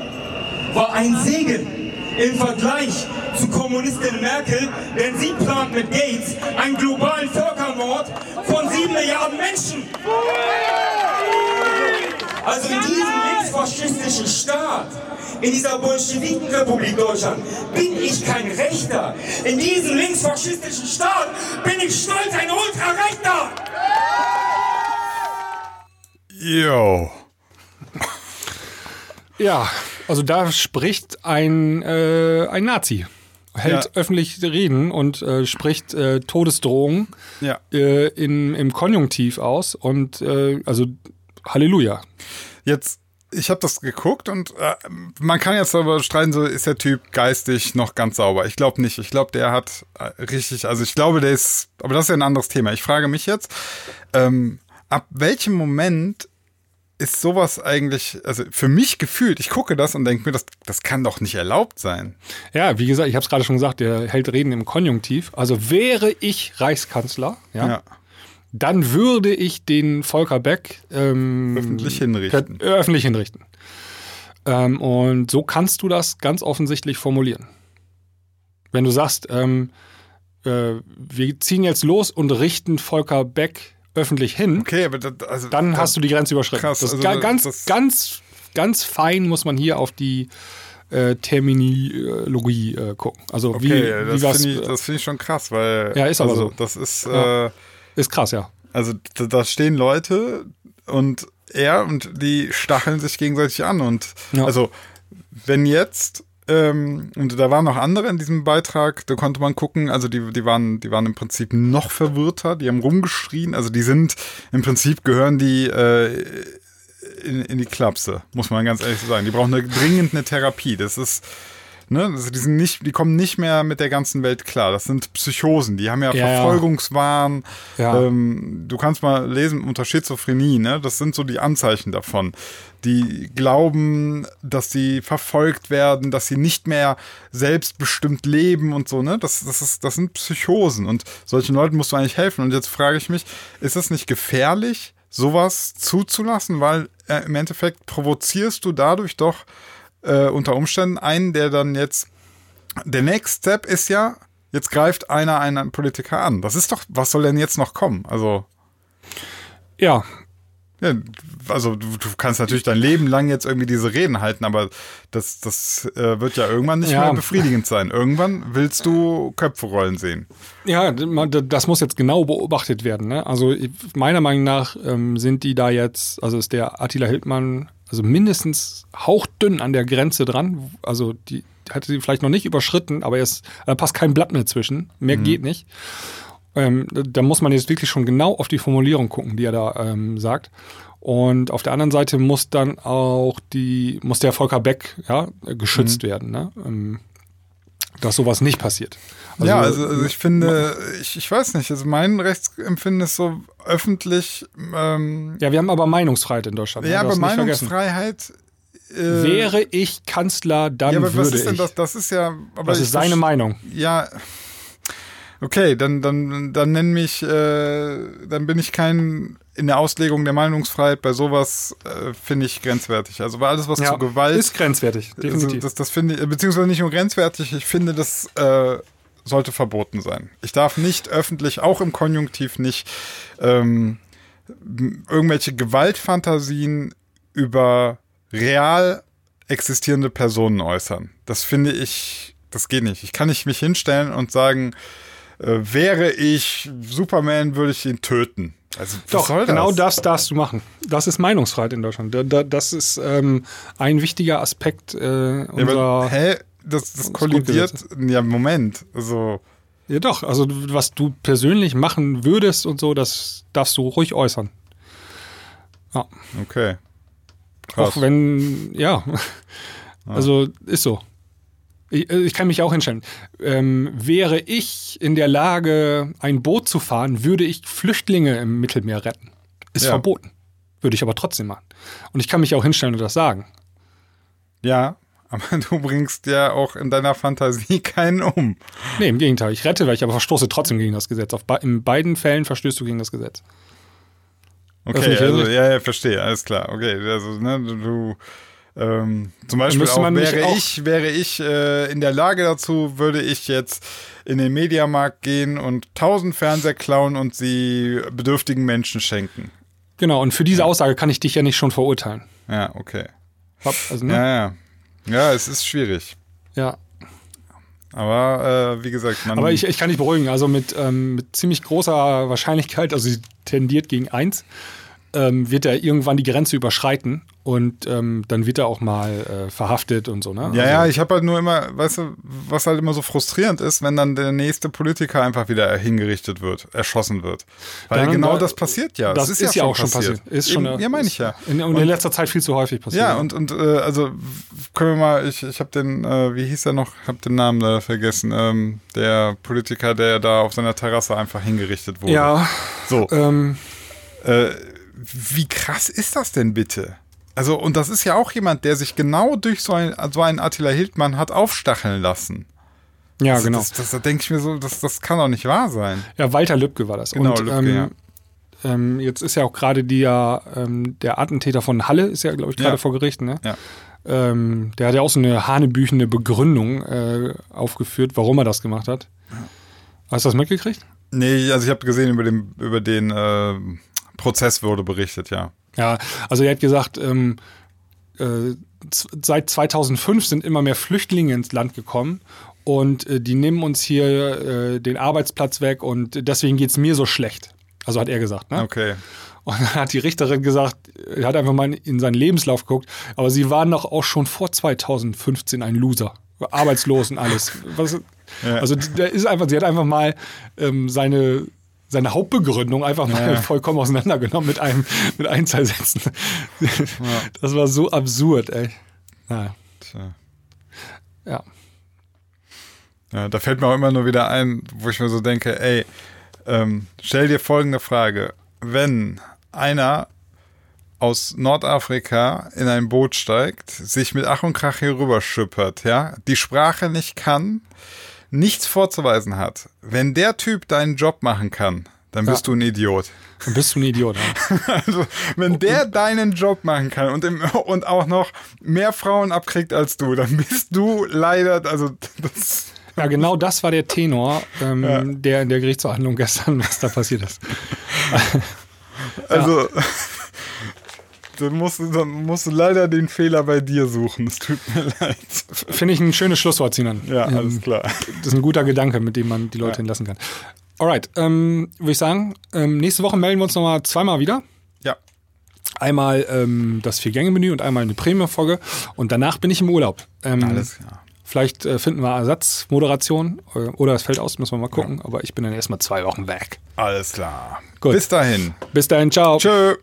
war ein Segen im Vergleich zu Kommunistin Merkel, denn sie plant mit Gates einen globalen Völkermord von sieben Milliarden Menschen. Also in diesem linksfaschistischen Staat, in dieser Bolschewikenrepublik Deutschland, bin ich kein Rechter. In diesem linksfaschistischen Staat bin ich stolz ein Ultrarechter. Yo. Ja, also da spricht ein, äh, ein Nazi. Hält Ja. öffentlich Reden und äh, spricht äh, Todesdrohungen Ja. äh, in, im Konjunktiv aus. Und äh, also Halleluja. Jetzt, ich habe das geguckt und äh, man kann jetzt darüber streiten, so ist der Typ geistig noch ganz sauber. Ich glaube nicht. Ich glaube, der hat äh, richtig, also ich glaube, der ist, aber das ist ja ein anderes Thema. Ich frage mich jetzt, ähm, ab welchem Moment ist sowas eigentlich, also für mich gefühlt, ich gucke das und denke mir, das, das kann doch nicht erlaubt sein. Ja, wie gesagt, ich habe es gerade schon gesagt, der hält Reden im Konjunktiv. Also wäre ich Reichskanzler, ja, Ja. Dann würde ich den Volker Beck ähm, Öffentlich hinrichten. per- äh, öffentlich hinrichten. Ähm, und so kannst du das ganz offensichtlich formulieren. Wenn du sagst, ähm, äh, wir ziehen jetzt los und richten Volker Beck öffentlich hin, Okay, aber das, also dann hast du die Grenze überschritten. Krass, das ist also ga- das- ganz, das- ganz, ganz fein muss man hier auf die äh, Terminologie äh, gucken. Also wie, Okay, wie das was finde ich, das find ich schon krass, weil Ja, ist aber also, so. das ist Ja. äh, ist krass, ja. Also da, stehen Leute und er und die stacheln sich gegenseitig an. Und Ja. also wenn jetzt, ähm, und da waren noch andere in diesem Beitrag, da konnte man gucken, also die, die, waren, die waren im Prinzip noch verwirrter, die haben rumgeschrien, also die sind, im Prinzip gehören die äh, in, in die Klapse, muss man ganz ehrlich so sagen. Die brauchen eine, dringend eine Therapie. Das ist, ne, also die sind nicht, die kommen nicht mehr mit der ganzen Welt klar. Das sind Psychosen, die haben ja, Ja. Verfolgungswahn. Ja. Ähm, du kannst mal lesen unter Schizophrenie, ne? Das sind so die Anzeichen davon. Die glauben, dass sie verfolgt werden, dass sie nicht mehr selbstbestimmt leben und so, ne? Das, das, ist, das sind Psychosen und solchen Leuten musst du eigentlich helfen. Und jetzt frage ich mich, ist es nicht gefährlich, sowas zuzulassen? Weil äh, im Endeffekt provozierst du dadurch doch äh, unter Umständen einen, der dann jetzt der Next Step ist ja, jetzt greift einer einen Politiker an. Das ist doch, was soll denn jetzt noch kommen? Also, Ja, Ja, also du, du kannst natürlich dein Leben lang jetzt irgendwie diese Reden halten, aber das, das äh, wird ja irgendwann nicht Ja. mehr befriedigend sein. Irgendwann willst du Köpfe rollen sehen. Ja, das muss jetzt genau beobachtet werden. Ne? Also meiner Meinung nach ähm, sind die da jetzt, also ist der Attila Hildmann also mindestens hauchdünn an der Grenze dran. Also die hatte sie vielleicht noch nicht überschritten, aber er ist, da passt kein Blatt mehr zwischen. Mehr geht nicht. Ähm, da muss man jetzt wirklich schon genau auf die Formulierung gucken, die er da ähm, sagt. Und auf der anderen Seite muss dann auch die, muss der Volker Beck ja, geschützt werden, ne? ähm, dass sowas nicht passiert. Ja, also, also ich finde, ich, ich weiß nicht, also mein Rechtsempfinden ist so öffentlich, ähm, Ja, wir haben aber Meinungsfreiheit in Deutschland. ne? ja, aber. Meinungsfreiheit. Äh, Wäre ich Kanzler, dann ja, aber was würde ist denn ich. das? Das ist ja. Aber das ich ist seine verste- Meinung. Ja. Okay, dann, dann, dann nenn mich, äh, dann bin ich kein in der Auslegung der Meinungsfreiheit bei sowas äh, finde ich grenzwertig. Also bei alles, was zu Gewalt ist grenzwertig, definitiv. Also das, das finde ich, beziehungsweise nicht nur grenzwertig, ich finde, das äh, sollte verboten sein. Ich darf nicht öffentlich, auch im Konjunktiv nicht, ähm, irgendwelche Gewaltfantasien über real existierende Personen äußern. Das finde ich, das geht nicht. Ich kann nicht mich hinstellen und sagen, äh, wäre ich Superman, würde ich ihn töten. Also, Doch, soll genau das? das darfst du machen. Das ist Meinungsfreiheit in Deutschland. Da, da, das ist ähm, ein wichtiger Aspekt äh, Ja, unserer. aber, hä? Das, das kollidiert. Ja, Moment. Also, Ja, doch. Also, was du persönlich machen würdest und so, das darfst du ruhig äußern. Ja. okay. Krass. Auch wenn, ja. Also, ist so. Ich, ich kann mich auch hinstellen. Ähm, wäre ich in der Lage, ein Boot zu fahren, würde ich Flüchtlinge im Mittelmeer retten. Ist Ja. verboten. Würde ich aber trotzdem machen. Und ich kann mich auch hinstellen und das sagen. Ja, aber du bringst ja auch in deiner Fantasie keinen um. Nee, im Gegenteil. Ich rette welche, aber verstoße trotzdem gegen das Gesetz. Auf in beiden Fällen verstößt du gegen das Gesetz. Okay, also, ja, ja, verstehe, alles klar. Okay, also, ne, du, ähm, zum Beispiel auch, wäre auch- ich, wäre ich äh, in der Lage dazu, würde ich jetzt in den Mediamarkt gehen und tausend Fernseher klauen und sie bedürftigen Menschen schenken. Genau, und für diese Aussage kann ich dich ja nicht schon verurteilen. Ja, okay. Also, ne? Ja, ja. Ja, es ist schwierig. ja. Aber äh, wie gesagt, man. Aber ich, ich kann dich beruhigen. Also mit, ähm, mit ziemlich großer Wahrscheinlichkeit, also sie tendiert gegen eins, ähm, wird er irgendwann die Grenze überschreiten und ähm, dann wird er auch mal äh, verhaftet und so. Ne? Ja, also, ja, ich habe halt nur immer, weißt du, was halt immer so frustrierend ist, wenn dann der nächste Politiker einfach wieder hingerichtet wird, erschossen wird. Weil genau äh, das passiert ja. Das, ist, ja, auch schon passiert. Ist schon, Eben, ja, meine ich ja. In, und in letzter Zeit viel zu häufig passiert. Ja, und, und äh, also können wir mal, ich, ich habe den, äh, wie hieß er noch, habe den Namen leider vergessen, ähm, der Politiker, der da auf seiner Terrasse einfach hingerichtet wurde. Ja, So, ähm, äh, wie krass ist das denn bitte? Also, und das ist ja auch jemand, der sich genau durch so, ein, so einen Attila Hildmann hat aufstacheln lassen. ja, Das- genau. Das, das, da denke ich mir so, das, das kann doch nicht wahr sein. Ja, Walter Lübcke war das. Genau, und, Lübcke, ähm, ja. ähm, jetzt ist ja auch gerade der, ähm, der Attentäter von Halle, ist ja, glaube ich, gerade Ja. vor Gericht, ne? Ja. Ähm, der hat ja auch so eine hanebüchende Begründung äh, aufgeführt, warum er das gemacht hat. Hast du das mitgekriegt? Nee, also ich habe gesehen, über den, über den äh, Prozess wurde berichtet, ja. Ja, also er hat gesagt, ähm, äh, seit 2005 sind immer mehr Flüchtlinge ins Land gekommen und äh, die nehmen uns hier äh, den Arbeitsplatz weg und deswegen geht's mir so schlecht. Also hat er gesagt. Ne? Okay. Und dann hat die Richterin gesagt, er hat einfach mal in seinen Lebenslauf geguckt, aber sie waren doch auch schon vor 2015 ein Loser. Arbeitslos und alles. Was, Ja. Also der ist einfach, sie hat einfach mal ähm, seine, seine Hauptbegründung einfach mal Ja. vollkommen auseinandergenommen mit einem, mit ein, zwei Sätzen. Das war so absurd, ey. Naja, Tja. ja. Ja, da fällt mir auch immer nur wieder ein, wo ich mir so denke, ey, ähm, stell dir folgende Frage. Wenn einer aus Nordafrika in ein Boot steigt, sich mit Ach und Krach hier rüber schippert, ja, die Sprache nicht kann, nichts vorzuweisen hat. Wenn der Typ deinen Job machen kann, dann bist Ja. du ein Idiot. Dann bist du ein Idiot. Ja. Also, wenn der deinen Job machen kann und, im, und auch noch mehr Frauen abkriegt als du, dann bist du leider, also das, ja, genau das war der Tenor, ähm, der in der Gerichtsverhandlung gestern, was da passiert ist. also Dann musst, du, dann musst du leider den Fehler bei dir suchen. Es tut mir leid. Finde ich ein schönes Schlusswort, Sinan. Ja, Ähm, alles klar. Das ist ein guter Gedanke, mit dem man die Leute hinlassen kann. Alright, ähm, würde ich sagen, ähm, nächste Woche melden wir uns nochmal zweimal wieder. Ja. Einmal ähm, das Vier-Gänge-Menü und einmal eine Premium-Folge. Und danach bin ich im Urlaub. Ähm, Alles klar. Vielleicht äh, finden wir Ersatzmoderation äh, oder es fällt aus, müssen wir mal gucken. Aber ich bin dann erstmal zwei Wochen weg. Alles klar. Gut. Bis dahin. Bis dahin, ciao. Tschö.